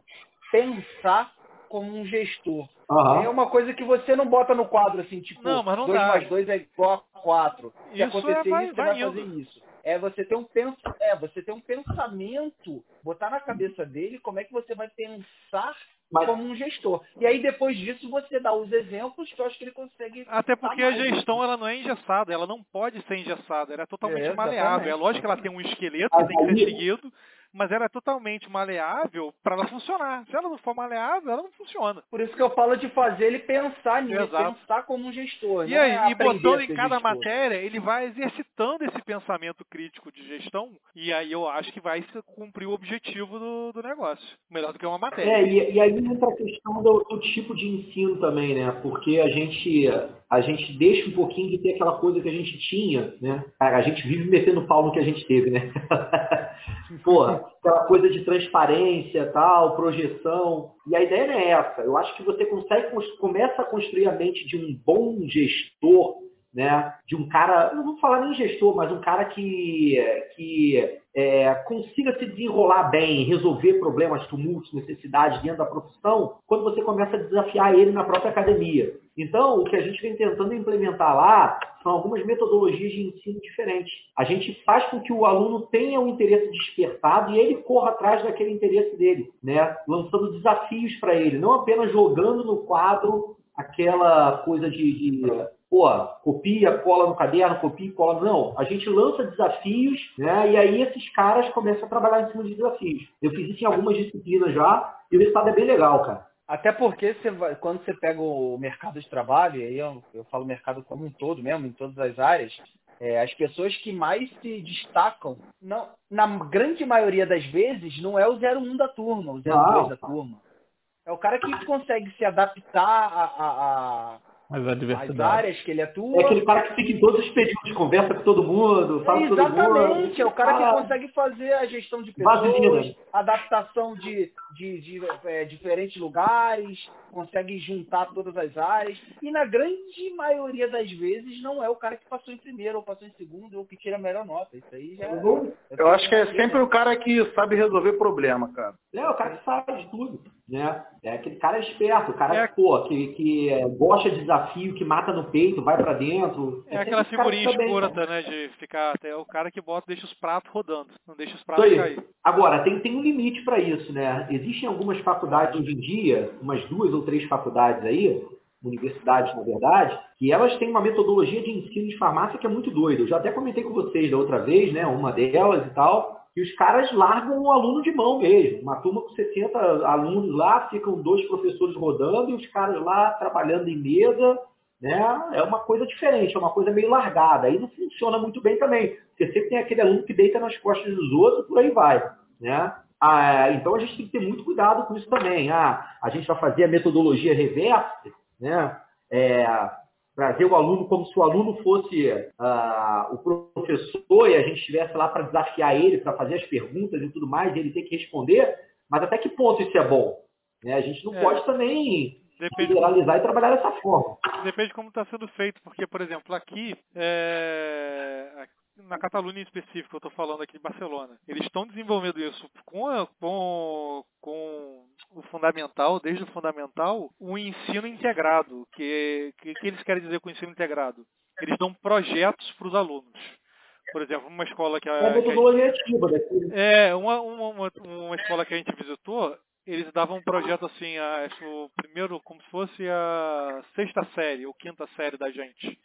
pensar como um gestor. Uhum. É uma coisa que você não bota no quadro assim, tipo, 2 mais 2 é igual a 4. Se isso acontecer é, vai, isso, você vai, vai fazer isso é você ter um pens é você ter um pensamento, botar na cabeça dele como é que você vai pensar mas... como um gestor. E aí depois disso você dá os exemplos que eu acho que ele consegue. Até porque a gestão ela não é engessada, ela não pode ser engessada, ela é totalmente é, maleável. É lógico que ela tem um esqueleto que tem que ser seguido, mas ela é totalmente maleável para ela funcionar. Se ela não for maleável, ela não funciona. Por isso que eu falo de fazer ele pensar nisso, Exato. pensar como um gestor. E aí, é e botando em cada gestor. matéria, ele vai exercitando esse pensamento crítico de gestão, e aí eu acho que vai cumprir o objetivo do, do negócio. Melhor do que uma matéria. É, e, e aí entra a questão do, do tipo de ensino também, né? Porque a gente a gente deixa um pouquinho de ter aquela coisa que a gente tinha, né? A gente vive metendo pau no que a gente teve, né? *laughs* Pô, aquela coisa de transparência, tal, projeção. E a ideia não é essa. Eu acho que você consegue, começa a construir a mente de um bom gestor né, de um cara, não vou falar nem gestor, mas um cara que, que é, consiga se desenrolar bem, resolver problemas, tumultos, necessidades dentro da profissão, quando você começa a desafiar ele na própria academia. Então, o que a gente vem tentando implementar lá são algumas metodologias de ensino diferentes. A gente faz com que o aluno tenha o interesse despertado e ele corra atrás daquele interesse dele, né? lançando desafios para ele, não apenas jogando no quadro aquela coisa de, de pô, copia, cola no caderno, copia, cola. Não, a gente lança desafios, né? E aí esses caras começam a trabalhar em cima de desafios. Eu fiz isso em algumas disciplinas já e o resultado é bem legal, cara. Até porque você vai, quando você pega o mercado de trabalho, aí eu, eu falo mercado como um todo mesmo, em todas as áreas, é, as pessoas que mais se destacam, não, na grande maioria das vezes, não é o 01 da turma, o 02 ah. da turma. É o cara que consegue se adaptar a, a, a mas a diversidade. As áreas que ele atua. É aquele cara que fica em todos os períodos, conversa com todo mundo, fala com todo mundo. Exatamente, é o cara que consegue fazer a gestão de pessoas, adaptação de, de, de é, diferentes lugares, consegue juntar todas as áreas. E na grande maioria das vezes não é o cara que passou em primeiro, ou passou em segundo, ou que tira a melhor nota. Isso aí já. Eu, é eu acho que é sempre o cara que sabe resolver problema, cara. É, o cara que sabe de tudo. Né? É aquele cara esperto, o cara é. pô, que, que é, gosta de desafio, que mata no peito, vai para dentro. É, é aquela figurinha escura, né? De ficar até o cara que bota, deixa os pratos rodando, não deixa os pratos cair. Agora, tem, tem um limite para isso, né? Existem algumas faculdades hoje em dia, umas duas ou três faculdades aí, universidades, na verdade, que elas têm uma metodologia de ensino de farmácia que é muito doida. Eu já até comentei com vocês da outra vez, né? Uma delas e tal e os caras largam o aluno de mão mesmo. Uma turma com 60 alunos lá, ficam dois professores rodando e os caras lá trabalhando em mesa. Né? É uma coisa diferente, é uma coisa meio largada. Aí não funciona muito bem também. Porque sempre tem aquele aluno que deita nas costas dos outros, por aí vai. Né? Ah, então a gente tem que ter muito cuidado com isso também. Ah, a gente vai fazer a metodologia reversa, né? É, trazer o aluno como se o aluno fosse uh, o professor e a gente estivesse lá para desafiar ele, para fazer as perguntas e tudo mais, e ele ter que responder, mas até que ponto isso é bom? Né? A gente não é. pode também Depende generalizar e trabalhar dessa forma. Depende de como está sendo feito, porque, por exemplo, aqui, é, na Catalunha em específico, eu estou falando aqui de Barcelona, eles estão desenvolvendo isso com, a, com, com o fundamental, desde o fundamental, o ensino integrado. Que, que, que eles querem dizer com ensino integrado? Eles dão projetos para os alunos. Por exemplo, uma escola que a, é, que a é uma, uma, uma, escola que a gente visitou, eles davam um projeto assim, a, o primeiro como se fosse a sexta série ou quinta série da gente,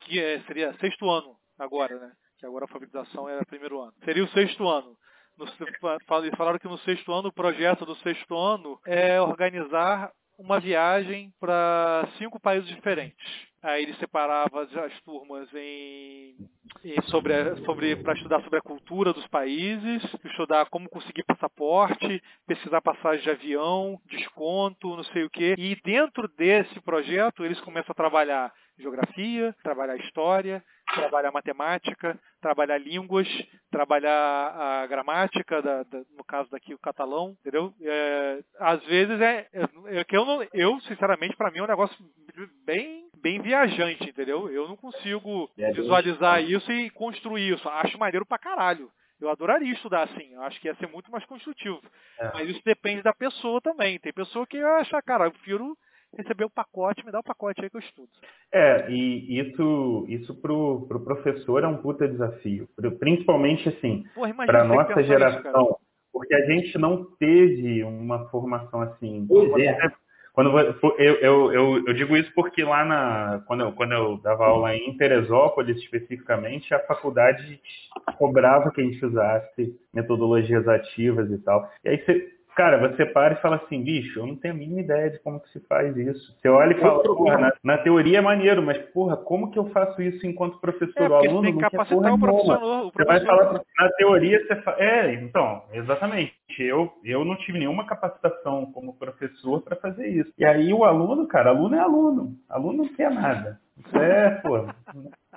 que é, seria sexto ano agora, né? Que agora a alfabetização é primeiro ano. Seria o sexto ano. No, falaram que no sexto ano, o projeto do sexto ano é organizar uma viagem para cinco países diferentes. Aí ele separava as, as turmas em, em sobre, sobre para estudar sobre a cultura dos países, estudar como conseguir passaporte, pesquisar passagem de avião, desconto, não sei o quê. E dentro desse projeto eles começam a trabalhar geografia, trabalhar história, trabalhar matemática, trabalhar línguas, trabalhar a gramática, da, da, no caso daqui o catalão, entendeu? É, às vezes é, é, é que eu, não, eu sinceramente para mim é um negócio bem bem viajante, entendeu? Eu não consigo é visualizar isso e construir isso. Acho maneiro pra caralho. Eu adoraria estudar assim, eu acho que ia ser muito mais construtivo. É. Mas isso depende da pessoa também. Tem pessoa que acha, cara, eu prefiro receber o pacote, me dá o pacote aí que eu estudo. É, e isso, isso pro, pro professor é um puta desafio. Principalmente, assim, para nossa geração. Isso, porque a gente não teve uma formação assim. Pois é. Quando eu, eu, eu, eu, digo isso porque lá na, quando, eu, quando eu dava aula em Teresópolis, especificamente, a faculdade cobrava que a gente usasse metodologias ativas e tal. E aí você, Cara, você para e fala assim, bicho, eu não tenho a mínima ideia de como que se faz isso. Você olha e fala, porra, na, na, teoria é maneiro, mas porra, como que eu faço isso enquanto professor? É, o aluno tem que capacitar o professor, o professor. Você vai falar, na teoria você fala, é, então, exatamente. Eu, eu não tive nenhuma capacitação como professor para fazer isso. E aí o aluno, cara, aluno é aluno. Aluno não quer nada. Isso é, pô,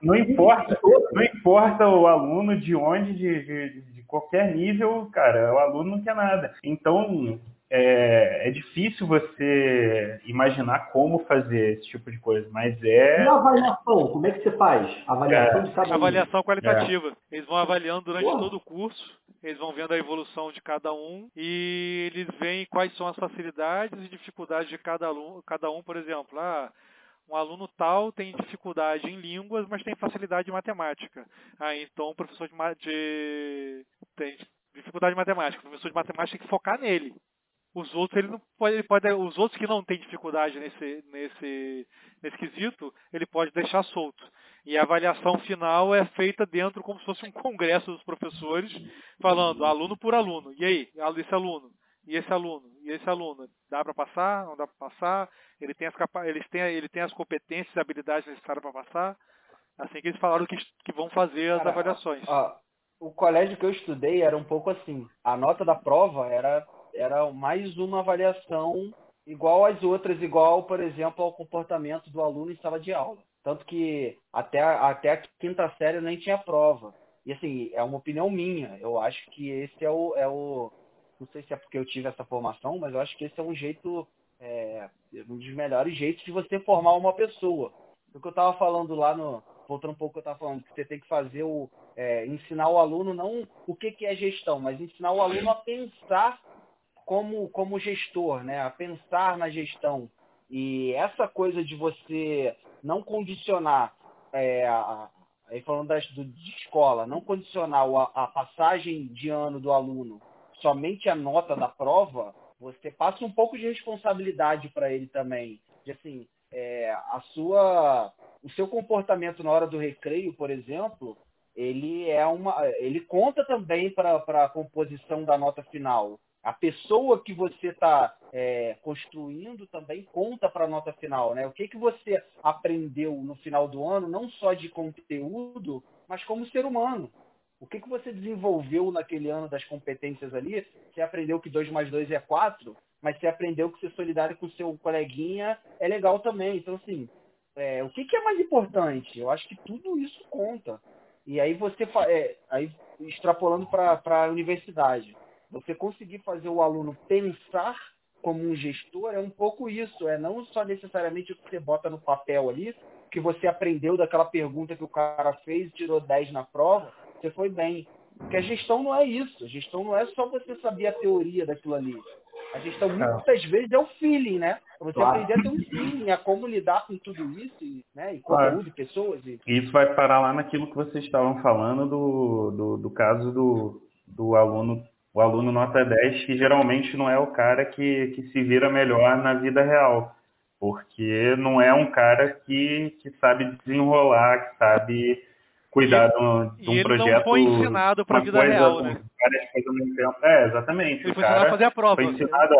não importa, não importa o aluno de onde, de, de, de qualquer nível, cara, o aluno não quer nada. Então, é, é, é, difícil você imaginar como fazer esse tipo de coisa, mas é. E a avaliação? Como é que você faz? Avaliação é. de cada Avaliação qualitativa. É. Eles vão avaliando durante Porra. todo o curso, eles vão vendo a evolução de cada um e eles veem quais são as facilidades e dificuldades de cada aluno, cada um, por exemplo. Ah, um aluno tal tem dificuldade em línguas, mas tem facilidade em matemática. Ah, então o professor de, de tem dificuldade em matemática, o professor de matemática tem que focar nele. Os outros ele não pode, ele pode, os outros que não têm dificuldade nesse nesse nesse quesito, ele pode deixar solto. E a avaliação final é feita dentro como se fosse um congresso dos professores, falando aluno por aluno. E aí, esse aluno, e esse aluno, e esse aluno, dá para passar? Não dá para passar? Ele tem as eles têm, ele tem as competências e habilidades necessárias para passar? Assim que eles falaram que, que vão fazer as Cara, avaliações. Ó, o colégio que eu estudei era um pouco assim. A nota da prova era era mais uma avaliação igual às outras, igual, por exemplo, ao comportamento do aluno em sala de aula. Tanto que até, até a quinta série nem tinha prova. E assim, é uma opinião minha. Eu acho que esse é o, é o. Não sei se é porque eu tive essa formação, mas eu acho que esse é um jeito. É, um dos melhores jeitos de você formar uma pessoa. O que eu estava falando lá no. Voltando um pouco que eu estava falando, que você tem que fazer o. É, ensinar o aluno não o que, que é gestão, mas ensinar o aluno a pensar como, como gestor, né? a pensar na gestão. E essa coisa de você não condicionar, é, a, aí falando das, do, de escola, não condicionar a, a passagem de ano do aluno somente a nota da prova, você passa um pouco de responsabilidade para ele também. De assim, é, a sua, o seu comportamento na hora do recreio, por exemplo, ele é uma, ele conta também para a composição da nota final. A pessoa que você está é, construindo também conta para a nota final, né? O que, que você aprendeu no final do ano, não só de conteúdo, mas como ser humano. O que, que você desenvolveu naquele ano das competências ali? Você aprendeu que 2 mais 2 é 4, mas você aprendeu que ser solidário com o seu coleguinha é legal também. Então, assim, é, o que, que é mais importante? Eu acho que tudo isso conta. E aí você, é, aí extrapolando para a universidade você conseguir fazer o aluno pensar como um gestor é um pouco isso, é não só necessariamente o que você bota no papel ali, que você aprendeu daquela pergunta que o cara fez tirou 10 na prova, você foi bem. Porque a gestão não é isso, a gestão não é só você saber a teoria daquilo ali. A gestão muitas vezes é o feeling, né? Você claro. aprender a ter um feeling, a como lidar com tudo isso, né? E conteúdo, claro. pessoas. E... Isso vai parar lá naquilo que vocês estavam falando do, do, do caso do, do aluno o aluno nota 10, que geralmente não é o cara que, que se vira melhor na vida real, porque não é um cara que, que sabe desenrolar, que sabe cuidar de um, de um e ele projeto. não foi ensinado para a vida coisa, real, né? Várias coisas ao mesmo tempo. É, exatamente. Ele o foi cara ensinado a fazer a prova. Foi ensinado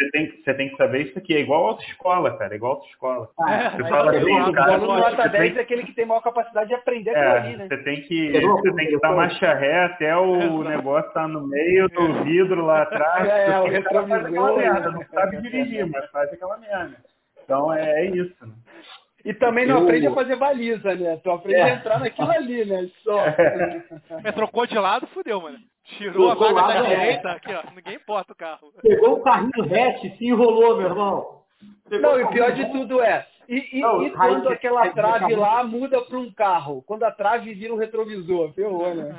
você tem, você tem que saber isso aqui. É igual autoescola, cara. É igual autoescola. Ah, você é, fala assim, o cara, aluno nota 10 tem... é aquele que tem maior capacidade de aprender é, ali, né? Você tem que, você tem que dar marcha ré até o negócio estar tá no meio do vidro lá atrás. É, o retrovisor. Merda, não sabe dirigir, mas faz aquela merda. Então é, é isso. Né? E também não eu... aprende a fazer baliza, né? Tu aprende é. a entrar naquilo ali, né? Só. É. *laughs* Trocou de lado, fudeu, mano. Tirou Trocou a vaga da direita, aqui, ó. Ninguém importa o carro. Pegou o carrinho hatch, se enrolou, meu irmão. Pegou não, e pior de tudo é, e, e, não, e quando aí, aquela aí, trave aí, lá muda para um carro? Quando a trave vira um retrovisor, ferrou, né?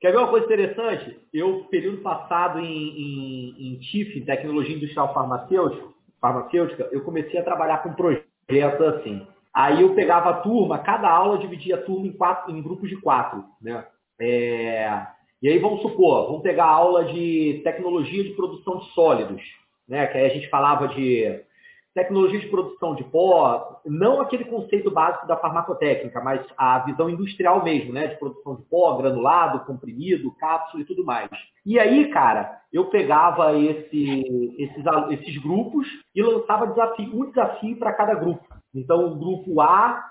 Quer ver uma coisa interessante? Eu, período passado em, em, em TIF, em Tecnologia Industrial Farmacêutica, farmacêutica, eu comecei a trabalhar com projetos assim. Aí eu pegava a turma, cada aula dividia a turma em, quatro, em grupos de quatro, né? É, e aí vamos supor, vamos pegar a aula de tecnologia de produção de sólidos, né? Que aí a gente falava de tecnologia de produção de pó, não aquele conceito básico da farmacotécnica, mas a visão industrial mesmo, né? De produção de pó, granulado, comprimido, cápsula e tudo mais. E aí, cara, eu pegava esse, esses, esses grupos e lançava desafio, um desafio para cada grupo. Então, o grupo A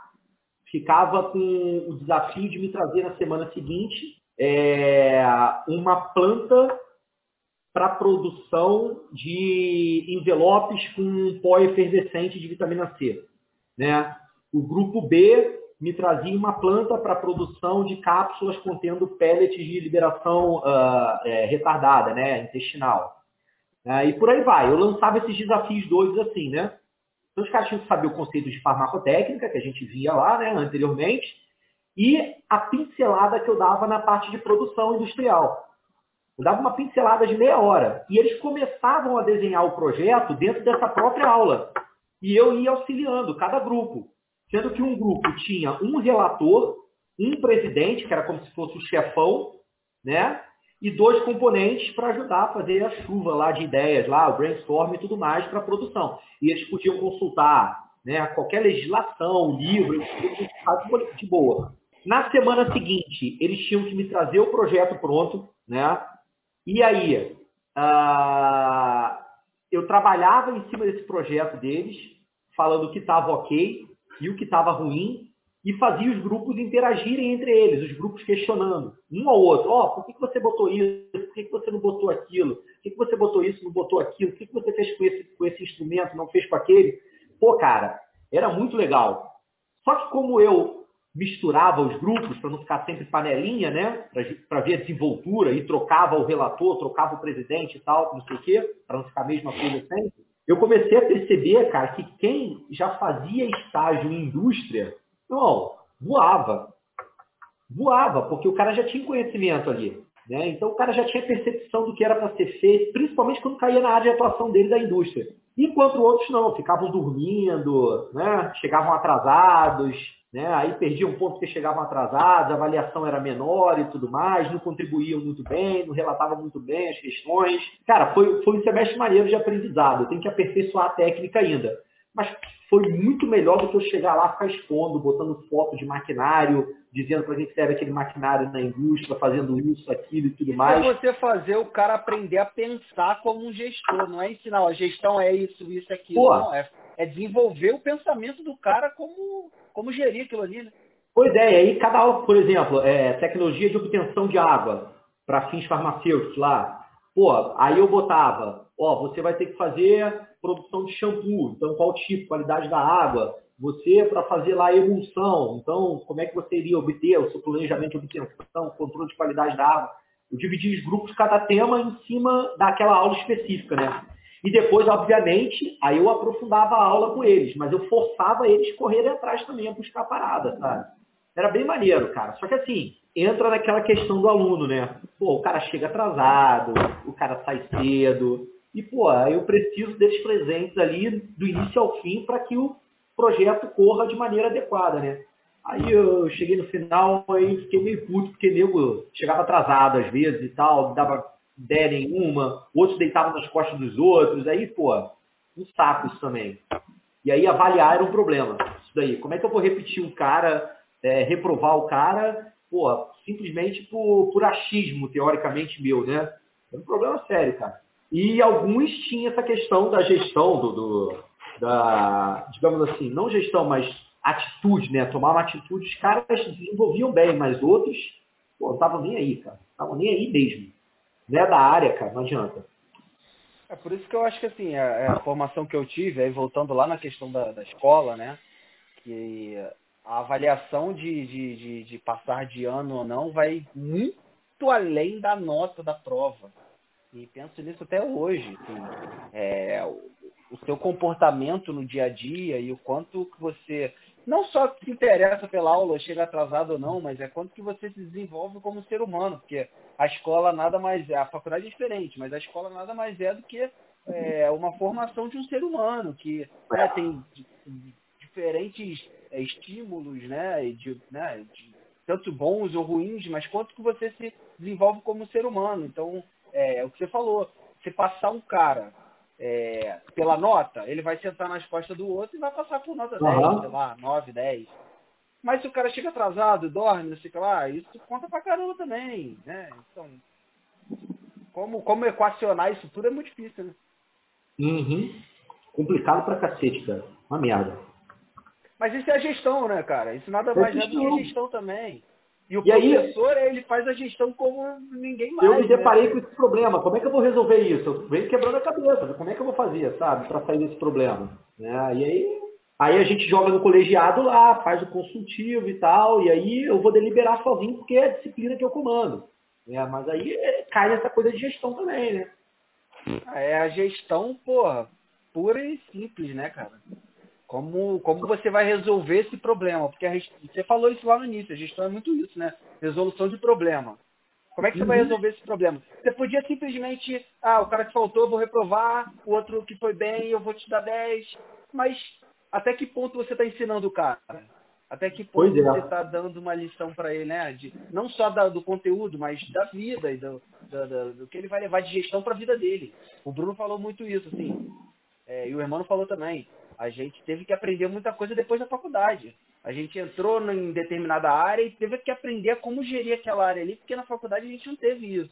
ficava com o desafio de me trazer na semana seguinte é, uma planta para produção de envelopes com pó efervescente de vitamina C. Né? O grupo B me trazia uma planta para produção de cápsulas contendo pellets de liberação uh, é, retardada, né, intestinal. Né? E por aí vai. Eu lançava esses desafios doidos assim, né? Então os caras tinham que saber o conceito de farmacotécnica, que a gente via lá né, anteriormente, e a pincelada que eu dava na parte de produção industrial. Eu dava uma pincelada de meia hora. E eles começavam a desenhar o projeto dentro dessa própria aula. E eu ia auxiliando cada grupo. Sendo que um grupo tinha um relator, um presidente, que era como se fosse o chefão, né? E dois componentes para ajudar a fazer a chuva lá de ideias, lá, o brainstorm e tudo mais para a produção. E eles podiam consultar né, qualquer legislação, livro, de boa. Na semana seguinte, eles tinham que me trazer o projeto pronto, né? E aí, uh, eu trabalhava em cima desse projeto deles, falando o que estava ok e o que estava ruim, e fazia os grupos interagirem entre eles, os grupos questionando, um ao outro. Ó, oh, por que, que você botou isso? Por que, que você não botou aquilo? Por que, que você botou isso não botou aquilo? O que, que você fez com esse, com esse instrumento, não fez com aquele? Pô, cara, era muito legal. Só que como eu misturava os grupos para não ficar sempre panelinha, né? Para ver a desenvoltura e trocava o relator, trocava o presidente e tal, não sei o quê, para não ficar a mesma coisa sempre. Eu comecei a perceber, cara, que quem já fazia estágio em indústria, não, voava. Voava, porque o cara já tinha conhecimento ali. Né? Então o cara já tinha percepção do que era para ser feito, principalmente quando caía na área de atuação dele da indústria. Enquanto outros não, ficavam dormindo, né? chegavam atrasados, né? Aí perdiam pontos porque chegavam atrasados, a avaliação era menor e tudo mais, não contribuíam muito bem, não relatavam muito bem as questões. Cara, foi, foi um semestre maneiro de aprendizado. Eu tenho que aperfeiçoar a técnica ainda. Mas foi muito melhor do que eu chegar lá, ficar expondo, botando foto de maquinário, dizendo para gente serve aquele maquinário na indústria, fazendo isso, aquilo e tudo mais. É você fazer o cara aprender a pensar como um gestor, não é ensinar, a gestão é isso, isso, aquilo. Pô, não, é, é desenvolver o pensamento do cara como como gerir aquilo ali, né? Pois é, aí cada aula, por exemplo, é, tecnologia de obtenção de água para fins farmacêuticos lá. Pô, aí eu botava, ó, você vai ter que fazer produção de shampoo, então qual tipo, qualidade da água, você para fazer lá a emulsão, então como é que você iria obter o seu planejamento de obtenção, controle de qualidade da água. Eu dividi os grupos, cada tema em cima daquela aula específica, né? E depois, obviamente, aí eu aprofundava a aula com eles, mas eu forçava eles a correrem atrás também, a buscar a parada, sabe? Era bem maneiro, cara. Só que assim, entra naquela questão do aluno, né? Pô, o cara chega atrasado, o cara sai cedo. E, pô, eu preciso deles presentes ali do início ao fim para que o projeto corra de maneira adequada, né? Aí eu cheguei no final e fiquei meio puto, porque nego chegava atrasado às vezes e tal, dava ideia nenhuma, outros deitavam nas costas dos outros, aí, pô, um saco isso também. E aí avaliar era um problema. Isso daí. Como é que eu vou repetir um cara, é, reprovar o cara, pô, simplesmente por, por achismo, teoricamente, meu, né? É um problema sério, cara. E alguns tinham essa questão da gestão, do, do da, digamos assim, não gestão, mas atitude, né? Tomar uma atitude, os caras desenvolviam bem, mas outros, pô, não estavam nem aí, cara. Estavam nem aí mesmo não é da área, cara, não adianta. É por isso que eu acho que assim, a, a formação que eu tive, aí voltando lá na questão da, da escola, né? Que a avaliação de, de, de, de, passar de ano ou não vai muito além da nota da prova. E penso nisso até hoje. Assim, é, o, o seu comportamento no dia a dia e o quanto que você não só se interessa pela aula, chega atrasado ou não, mas é quanto que você se desenvolve como ser humano, porque a escola nada mais é, a faculdade é diferente, mas a escola nada mais é do que é, uma formação de um ser humano, que né, tem diferentes é, estímulos, né, de, né, de, tanto bons ou ruins, mas quanto que você se desenvolve como ser humano. Então, é, o que você falou, você passar um cara é, pela nota, ele vai sentar nas costas do outro e vai passar por nota uhum. 10, sei lá, 9, 10. Mas se o cara chega atrasado, dorme, não sei o que lá, isso conta pra caramba também, né? Então, como, como equacionar isso tudo é muito difícil, né? Uhum. Complicado pra cacete, cara. Uma merda. Mas isso é a gestão, né, cara? Isso nada mais é do que gestão também. E o e professor, aí, ele faz a gestão como ninguém mais. Eu me né? deparei né? com esse problema. Como é que eu vou resolver isso? Eu venho quebrando a cabeça. Como é que eu vou fazer, sabe, para sair desse problema? É, e aí, aí a gente joga no colegiado lá, faz o consultivo e tal, e aí eu vou deliberar sozinho porque é a disciplina que eu comando. É, mas aí é, cai nessa coisa de gestão também, né? É a gestão, porra, pura e simples, né, cara? Como, como você vai resolver esse problema? Porque a, você falou isso lá no início, a gestão é muito isso, né? Resolução de problema. Como é que você uhum. vai resolver esse problema? Você podia simplesmente, ah, o cara que faltou eu vou reprovar, o outro que foi bem eu vou te dar 10. Mas até que ponto você está ensinando o cara? Até que ponto é. você está dando uma lição para ele, né? De, não só da, do conteúdo, mas da vida e do, do, do que ele vai levar de gestão para a vida dele. O Bruno falou muito isso, assim. É, e o irmão falou também. A gente teve que aprender muita coisa depois da faculdade. A gente entrou em determinada área e teve que aprender como gerir aquela área ali, porque na faculdade a gente não teve isso.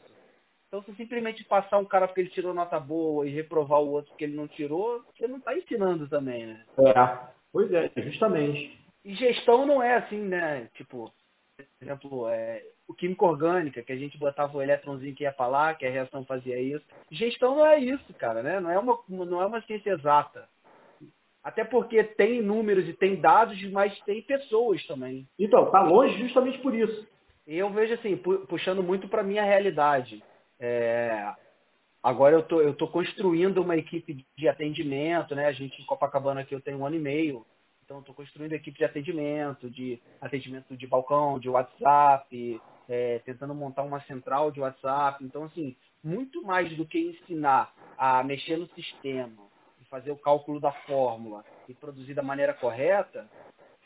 Então, se simplesmente passar um cara porque ele tirou nota boa e reprovar o outro porque ele não tirou, você não está ensinando também, né? É, pois é, justamente. E gestão não é assim, né? Tipo, por exemplo, é, o química orgânica, que a gente botava o elétronzinho que ia falar, que a reação fazia isso. Gestão não é isso, cara, né? Não é uma, não é uma ciência exata. Até porque tem números e tem dados, mas tem pessoas também. Então, tá longe justamente por isso. E eu vejo assim, puxando muito para minha realidade. É, agora eu tô, eu tô construindo uma equipe de atendimento, né? A gente em Copacabana aqui eu tenho um ano e meio. Então estou construindo equipe de atendimento, de atendimento de balcão, de WhatsApp, é, tentando montar uma central de WhatsApp. Então, assim, muito mais do que ensinar a mexer no sistema, fazer o cálculo da fórmula e produzir da maneira correta,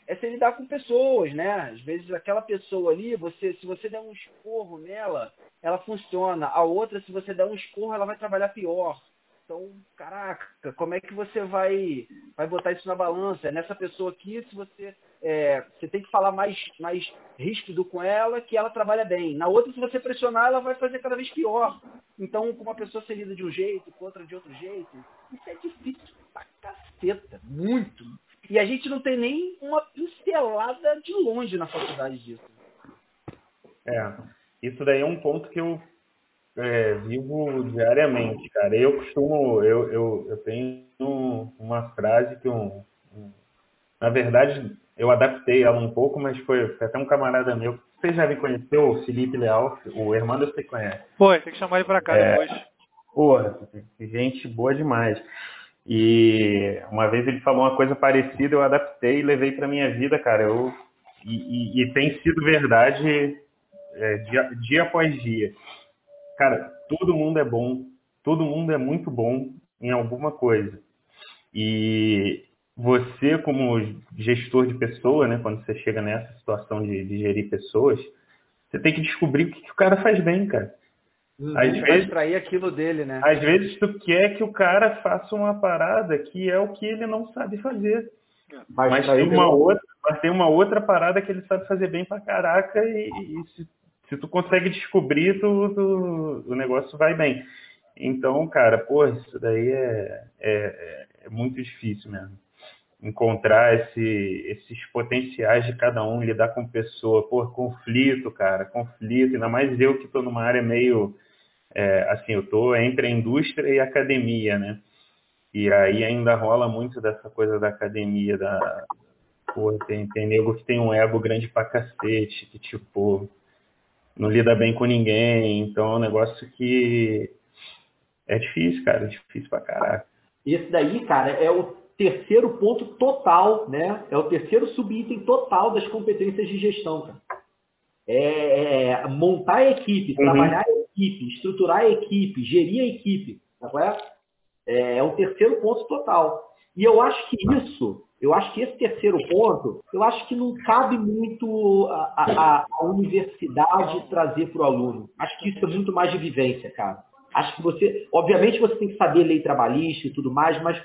é se lidar com pessoas, né? Às vezes aquela pessoa ali, você, se você der um esporro nela, ela funciona. A outra, se você der um esporro, ela vai trabalhar pior. Então, caraca, como é que você vai, vai botar isso na balança? Nessa pessoa aqui, se você, é, você tem que falar mais, mais ríspido com ela, que ela trabalha bem. Na outra, se você pressionar, ela vai fazer cada vez pior. Então, com uma pessoa ser lida de um jeito, com outra de outro jeito, isso é difícil pra caceta, muito. E a gente não tem nem uma pincelada de longe na faculdade disso. É, isso daí é um ponto que eu é, vivo diariamente, cara. Eu costumo, eu, eu, eu tenho uma frase que um, um, na verdade, eu adaptei ela um pouco, mas foi, foi até um camarada meu. Vocês já me conheceu, o Felipe Leal, o Hermano você conhece. Foi, tem que chamar ele para cá é, depois. Porra, gente boa demais. E uma vez ele falou uma coisa parecida, eu adaptei e levei para minha vida, cara. Eu, e, e, e tem sido verdade é, dia, dia após dia cara, todo mundo é bom, todo mundo é muito bom em alguma coisa. E você, como gestor de pessoa, né, quando você chega nessa situação de, de gerir pessoas, você tem que descobrir o que, que o cara faz bem, cara. Uhum. Às vezes, extrair aquilo dele, né? Às vezes tu quer que o cara faça uma parada que é o que ele não sabe fazer. Mas, mas tem uma outra, mas tem uma outra parada que ele sabe fazer bem pra caraca e, e se se tu consegue descobrir, tu, tu, o negócio vai bem. Então, cara, pô, isso daí é, é, é muito difícil mesmo. Encontrar esse, esses potenciais de cada um, lidar com pessoa, pô, conflito, cara, conflito, ainda mais eu que estou numa área meio, é, assim, eu tô entre a indústria e a academia, né? E aí ainda rola muito dessa coisa da academia, da, pô, tem, tem nego que tem um ego grande pra cacete, que tipo, não lida bem com ninguém. Então é um negócio que é difícil, cara, é difícil pra caraca. Esse daí, cara, é o terceiro ponto total, né? É o terceiro subitem total das competências de gestão, cara. É, é montar a equipe, uhum. trabalhar a equipe, estruturar a equipe, gerir a equipe, tá é? é o terceiro ponto total. E eu acho que isso eu acho que esse terceiro ponto, eu acho que não cabe muito a, a, a universidade trazer para o aluno. Acho que isso é muito mais de vivência, cara. Acho que você, obviamente, você tem que saber lei trabalhista e tudo mais, mas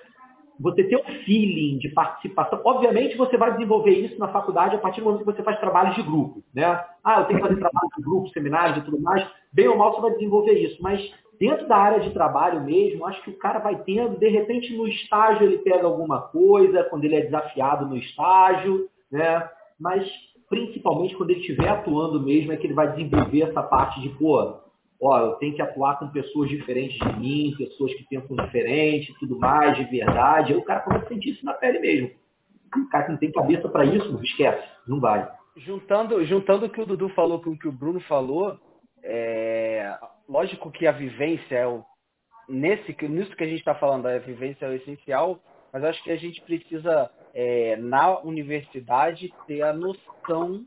você ter um feeling de participação. Obviamente, você vai desenvolver isso na faculdade a partir do momento que você faz trabalhos de grupo, né? Ah, eu tenho que fazer trabalho de grupo, seminários e tudo mais. Bem ou mal, você vai desenvolver isso, mas dentro da área de trabalho mesmo, acho que o cara vai tendo, de repente no estágio ele pega alguma coisa, quando ele é desafiado no estágio, né? Mas principalmente quando ele estiver atuando mesmo é que ele vai desenvolver essa parte de, pô, ó, eu tenho que atuar com pessoas diferentes de mim, pessoas que pensam diferente, tudo mais, de verdade. Aí o cara começa a sentir isso na pele mesmo. O cara que não tem cabeça para isso, esquece, não vai. Juntando, juntando o que o Dudu falou com o que o Bruno falou, é, lógico que a vivência é o, nesse, nisso que a gente está falando, a vivência é o essencial, mas acho que a gente precisa, é, na universidade, ter a noção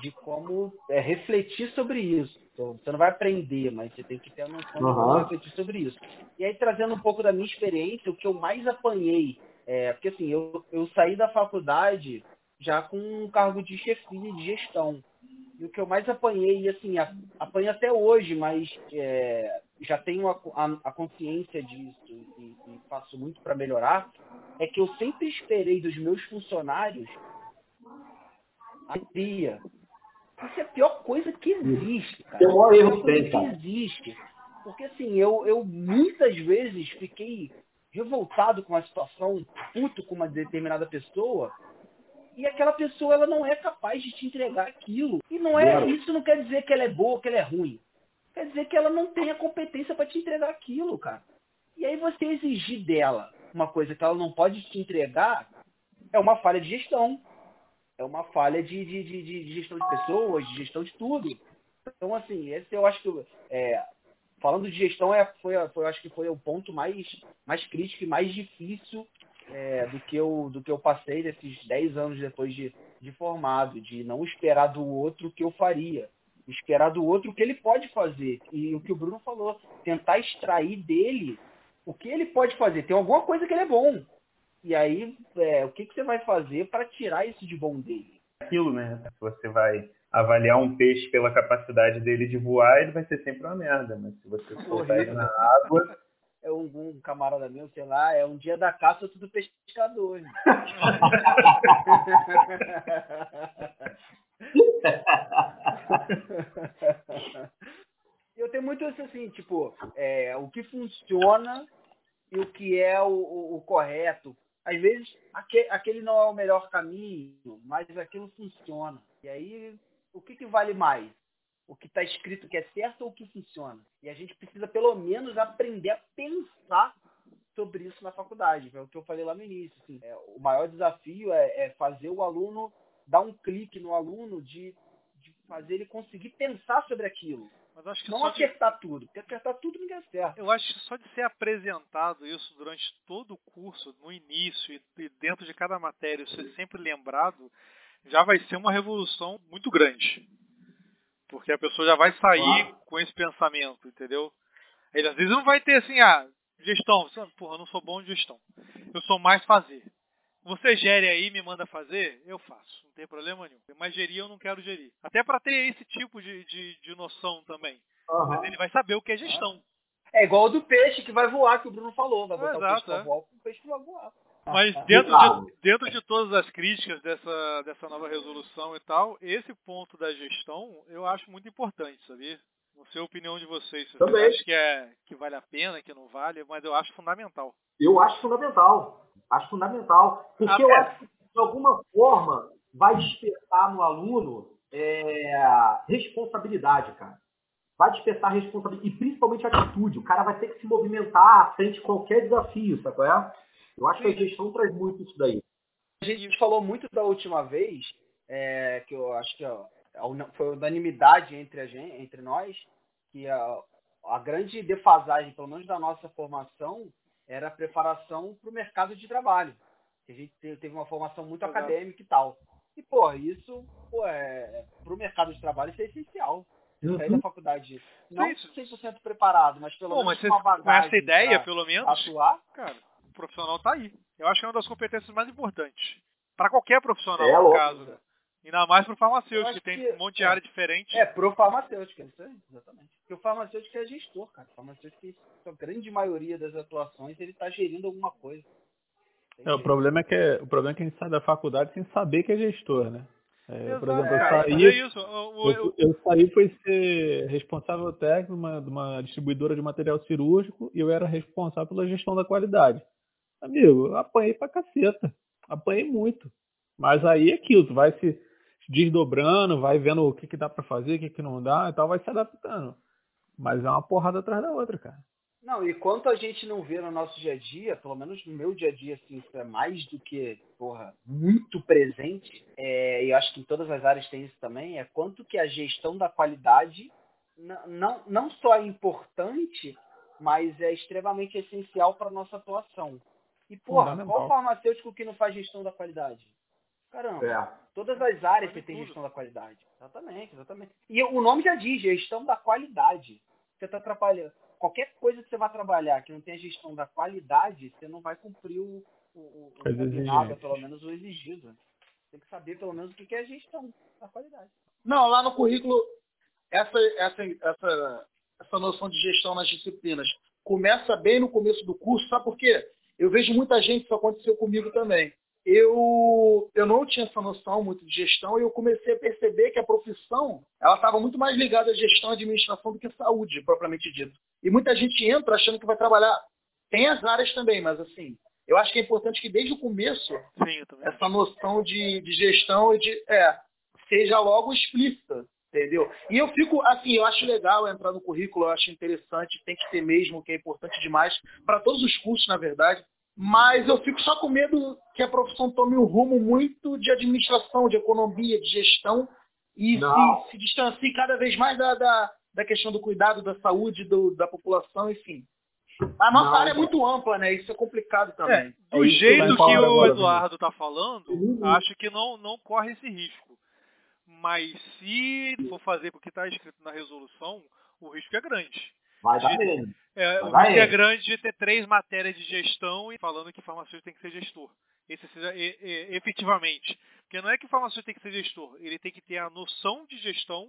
de como é, refletir sobre isso. Então, você não vai aprender, mas você tem que ter a noção uhum. de como refletir sobre isso. E aí, trazendo um pouco da minha experiência, o que eu mais apanhei, é, porque assim, eu, eu saí da faculdade já com um cargo de chefia de gestão. E o que eu mais apanhei, e assim, apanho até hoje, mas é, já tenho a, a, a, consciência disso e, e faço muito para melhorar, é que eu sempre esperei dos meus funcionários a alegria. Isso é a pior coisa que existe, cara. É maior erro que tem, que existe. Porque assim, eu, eu muitas vezes fiquei revoltado com a situação, puto com uma determinada pessoa, e aquela pessoa ela não é capaz de te entregar aquilo. E não é isso não quer dizer que ela é boa, que ela é ruim. Quer dizer que ela não tem a competência para te entregar aquilo, cara. E aí você exigir dela uma coisa que ela não pode te entregar é uma falha de gestão. É uma falha de, de, de, de gestão de pessoas, de gestão de tudo. Então, assim, esse eu acho que. É, falando de gestão, é, foi, foi, eu acho que foi o ponto mais, mais crítico e mais difícil é, do, que eu, do que eu passei desses 10 anos depois de, de formado, de não esperar do outro o que eu faria, esperar do outro o que ele pode fazer. E o que o Bruno falou, tentar extrair dele o que ele pode fazer. Tem alguma coisa que ele é bom. E aí, é, o que, que você vai fazer para tirar isso de bom dele? Aquilo, né? Se você vai avaliar um peixe pela capacidade dele de voar, ele vai ser sempre uma merda. Mas se você soltar ele na água, é um, um, camarada meu, sei lá, é um dia da caça, tudo pescador. *laughs* eu tenho muito isso assim, tipo, é, o que funciona e o que é o, o, o correto. Às vezes, aquele, aquele, não é o melhor caminho, mas aquilo funciona. E aí, o que, que vale mais? O que está escrito que é certo ou o que funciona. E a gente precisa, pelo menos, aprender a pensar sobre isso na faculdade. É o que eu falei lá no início. Assim, é, o maior desafio é, é, fazer o aluno dar um clique no aluno de, de fazer ele conseguir pensar sobre aquilo. Mas acho que não acertar de... tudo, porque acertar tudo ninguém acerta. Eu acho que só de ser apresentado isso durante todo o curso, no início e dentro de cada matéria, ser sempre lembrado, já vai ser uma revolução muito grande. Porque a pessoa já vai sair com esse pensamento, entendeu? Ele às vezes não vai ter assim, ah, gestão, porra, eu não sou bom de gestão. Eu sou mais fazer. Você gere aí me manda fazer, eu faço, não tem problema nenhum. Mas gerir eu não quero gerir. Até para ter esse tipo de, de, de noção também. Uhum. Mas ele vai saber o que é gestão. É igual o do peixe que vai voar, que o Bruno falou. Vai botar Exato, o peixe pra é. voar, o peixe vai voar. Mas dentro de, dentro de todas as críticas dessa, dessa nova resolução e tal, esse ponto da gestão eu acho muito importante, sabia? Não sei a opinião de vocês. Se Também. Vocês que, é, que vale a pena, que não vale, mas eu acho fundamental. Eu acho fundamental. Acho fundamental. Porque eu acho que, de alguma forma, vai despertar no aluno é, responsabilidade, cara. Vai despertar responsabilidade. E principalmente atitude. O cara vai ter que se movimentar frente a qualquer desafio, sabe qual é? Eu acho que a gestão traz muito isso daí. A gente falou muito da última vez, é, que eu acho que ó, foi unanimidade entre, a gente, entre nós, que a, a grande defasagem, pelo menos da nossa formação, era a preparação para o mercado de trabalho. A gente teve uma formação muito Exato. acadêmica e tal. E, pô, isso pô, é, para o mercado de trabalho isso é essencial. Uhum. Sair da faculdade não 100% preparado, mas pelo pô, menos mas uma bagagem. Com essa ideia, pelo menos, atuar. Cara, profissional está aí. Eu acho que é uma das competências mais importantes. Para qualquer profissional, é, no caso. Né? Ainda mais para o farmacêutico, que tem um monte de é, área diferente. É, pro farmacêutico, é isso aí, exatamente. Porque o farmacêutico é gestor, cara. O farmacêutico, a grande maioria das atuações, ele está gerindo alguma coisa. É, o problema é que o problema é que a gente sai da faculdade sem saber que é gestor, né? É, por exemplo, eu saí, é isso. Eu, eu, eu saí foi ser responsável técnico de uma, de uma distribuidora de material cirúrgico e eu era responsável pela gestão da qualidade. Amigo, apanhei pra caceta. Apanhei muito. Mas aí é aquilo, tu vai se desdobrando, vai vendo o que, que dá para fazer, o que, que não dá e tal, vai se adaptando. Mas é uma porrada atrás da outra, cara. Não, e quanto a gente não vê no nosso dia a dia, pelo menos no meu dia a dia, assim, isso é mais do que, porra, muito presente, é, e acho que em todas as áreas tem isso também, é quanto que a gestão da qualidade não, não, não só é importante, mas é extremamente essencial para nossa atuação. E, porra, qual farmacêutico que não faz gestão da qualidade? Caramba, é. todas as áreas você tem gestão da qualidade. Exatamente, exatamente. E o nome já diz, gestão da qualidade. Você está atrapalhando. Qualquer coisa que você vai trabalhar que não tenha gestão da qualidade, você não vai cumprir o, o, o, o pelo menos o exigido. Tem que saber pelo menos o que é a gestão da qualidade. Não, lá no currículo, essa, essa, essa, essa noção de gestão nas disciplinas começa bem no começo do curso, sabe por quê? Eu vejo muita gente, isso aconteceu comigo também. Eu, eu não tinha essa noção muito de gestão e eu comecei a perceber que a profissão ela estava muito mais ligada à gestão e administração do que à saúde, propriamente dito. E muita gente entra achando que vai trabalhar. Tem as áreas também, mas assim, eu acho que é importante que desde o começo Sim, essa noção de, de gestão e de, é, seja logo explícita, entendeu? E eu fico, assim, eu acho legal entrar no currículo, eu acho interessante, tem que ter mesmo, que é importante demais, para todos os cursos, na verdade, mas eu fico só com medo que a profissão tome um rumo muito de administração, de economia, de gestão, e se, se, distancie cada vez mais da, da, da questão do cuidado da saúde do, da população, enfim. A nossa não, área é muito ampla, né? Isso é complicado também. É, do é jeito que, que o Eduardo está falando, uhum. acho que não, não corre esse risco. Mas se for fazer porque está escrito na resolução, o risco é grande. Vai dar mesmo. É, o risco é grande de ter três matérias de gestão e falando que farmacêutico tem que ser gestor. Esse seja, e, e, efetivamente. Porque não é que o farmacêutico tem que ser gestor, ele tem que ter a noção de gestão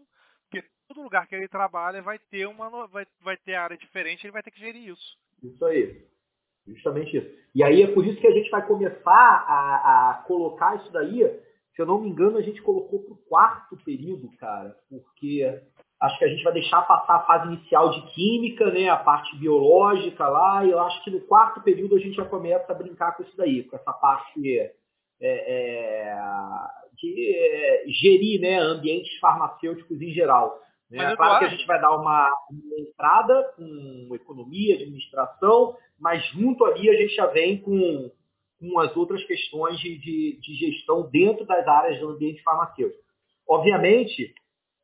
porque todo lugar que ele trabalha vai ter uma vai, vai ter área diferente, ele vai ter que gerir isso. Isso aí. Justamente isso. E aí é por isso que a gente vai começar a, a colocar isso daí. Se eu não me engano, a gente colocou para o quarto período, cara, porque acho que a gente vai deixar passar a fase inicial de química, né, a parte biológica lá, e eu acho que no quarto período a gente já começa a brincar com isso daí, com essa parte é, é, de é, gerir né, ambientes farmacêuticos em geral. Né? É claro que a gente vai dar uma, uma, entrada com economia, administração, mas junto ali a gente já vem com, com as outras questões de, de, de gestão dentro das áreas do ambiente farmacêutico. Obviamente,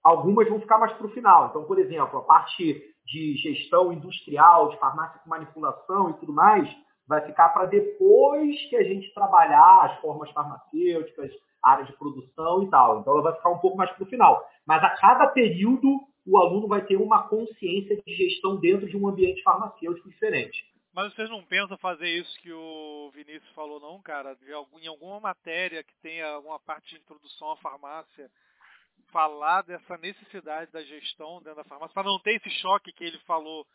algumas vão ficar mais para o final. Então, por exemplo, a parte de gestão industrial, de farmácia com manipulação e tudo mais, vai ficar para depois que a gente trabalhar as formas farmacêuticas, área de produção e tal. Então ela vai ficar um pouco mais para o final. Mas a cada período o aluno vai ter uma consciência de gestão dentro de um ambiente farmacêutico diferente. Mas vocês não pensam fazer isso que o Vinícius falou, não, cara? De algum, em alguma matéria que tenha alguma parte de introdução à farmácia, falar dessa necessidade da gestão dentro da farmácia, para não ter esse choque que ele falou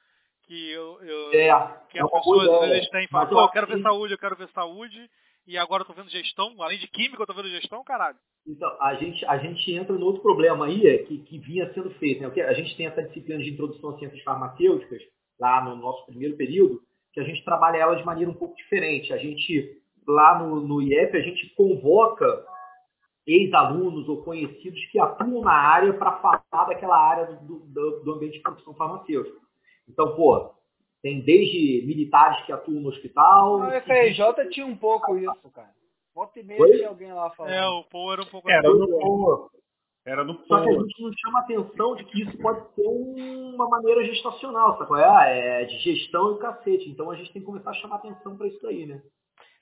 que eu, eu é, que as pessoas às vezes têm falam, eu quero ver saúde, eu quero ver saúde, e agora eu tô vendo gestão, além de química, eu tô vendo gestão, caralho. Então, a gente, a gente entra no outro problema aí, é, que, que vinha sendo feito. Né? A gente tem essa disciplina de introdução a ciências farmacêuticas, lá no nosso primeiro período, que a gente trabalha ela de maneira um pouco diferente. A gente, lá no, no IEP, a gente convoca ex-alunos ou conhecidos que atuam na área para falar daquela área do, do, do ambiente de produção farmacêutica. Então, pô, tem desde militares que atuam no hospital. A FRJ tinha um pouco isso, cara. Volta e meia tinha alguém lá falando. É, o Paul era um pouco Era no Paul. Era no Só que a gente não chama atenção de que isso pode ser uma maneira gestacional, sabe? É, é de gestão e cacete. Então a gente tem que começar a chamar atenção para isso aí, né?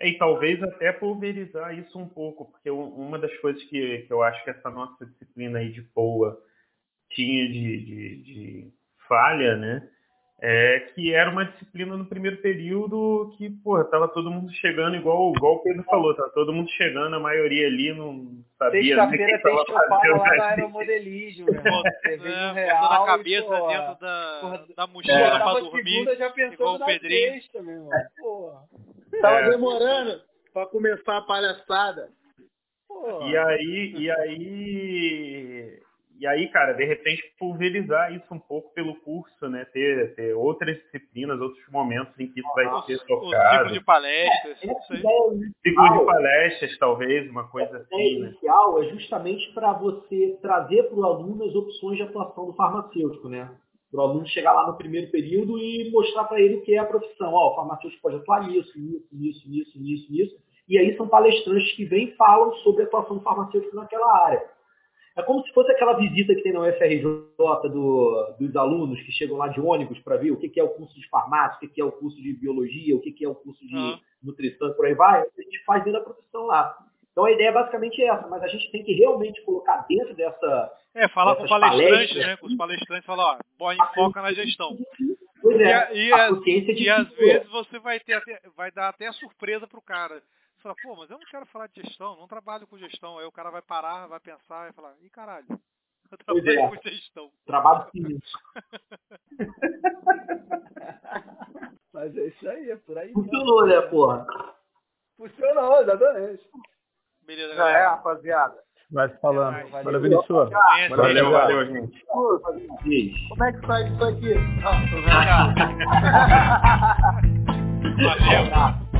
É, e talvez até pulverizar isso um pouco, porque uma das coisas que, que eu acho que essa nossa disciplina aí de POA tinha de, de, de falha, né? é, que era uma disciplina no primeiro período que, porra, tava todo mundo chegando, igual, igual o Pedro falou, tava todo mundo chegando, a maioria ali não sabia que tava fazendo. lá no aeromodelismo, meu irmão. é, real, na cabeça pô, dentro da, porra, da mochila é. pra dormir, segunda, já igual o Pedrinho. Sexta, meu irmão. Porra. Tava é. demorando pra começar a palhaçada. Porra. E aí, e aí e aí, cara, de repente pulverizar isso um pouco pelo curso, né? Ter, ter outras disciplinas, outros momentos em que isso vai Nossa, ser tocado. Tipo de palestras, é, Tipo de palestras, talvez, uma coisa assim. A ideia inicial né? é justamente para você trazer para o aluno as opções de atuação do farmacêutico, né? Para o aluno chegar lá no primeiro período e mostrar para ele o que é a profissão. Ó, o farmacêutico pode atuar nisso, nisso, nisso, nisso, nisso, nisso. E aí são palestrantes que vêm e falam sobre a atuação do farmacêutico naquela área. É como se fosse aquela visita que tem na UFRJ do, dos alunos que chegam lá de ônibus para ver o que, que, é o curso de farmácia, o que, que, é o curso de biologia, o que, que é o curso de uhum. nutrição, por aí vai. A gente faz dentro da profissão lá. Então a ideia é basicamente essa, mas a gente tem que realmente colocar dentro dessa. É, falar com palestrantes, né? Com os palestrantes falar, ó, põe foca na gestão. Pois é, e, e, a, e às vezes você vai, ter até, vai dar até surpresa pro cara. Você fala, pô, mas eu não quero falar de gestão, não trabalho com gestão. Aí o cara vai parar, vai pensar e falar, ih caralho, *laughs* eu trabalho é. com gestão. Trabalho sim. *laughs* mas é isso aí, é por aí. Funcionou, né, porra? Funcionou, exatamente. Beleza, galera. É, rapaziada. Vai se falando. Valeu, Vinicius. Valeu, valeu, valeu, gente. Como é que sai isso aqui? Ah, *laughs* valeu.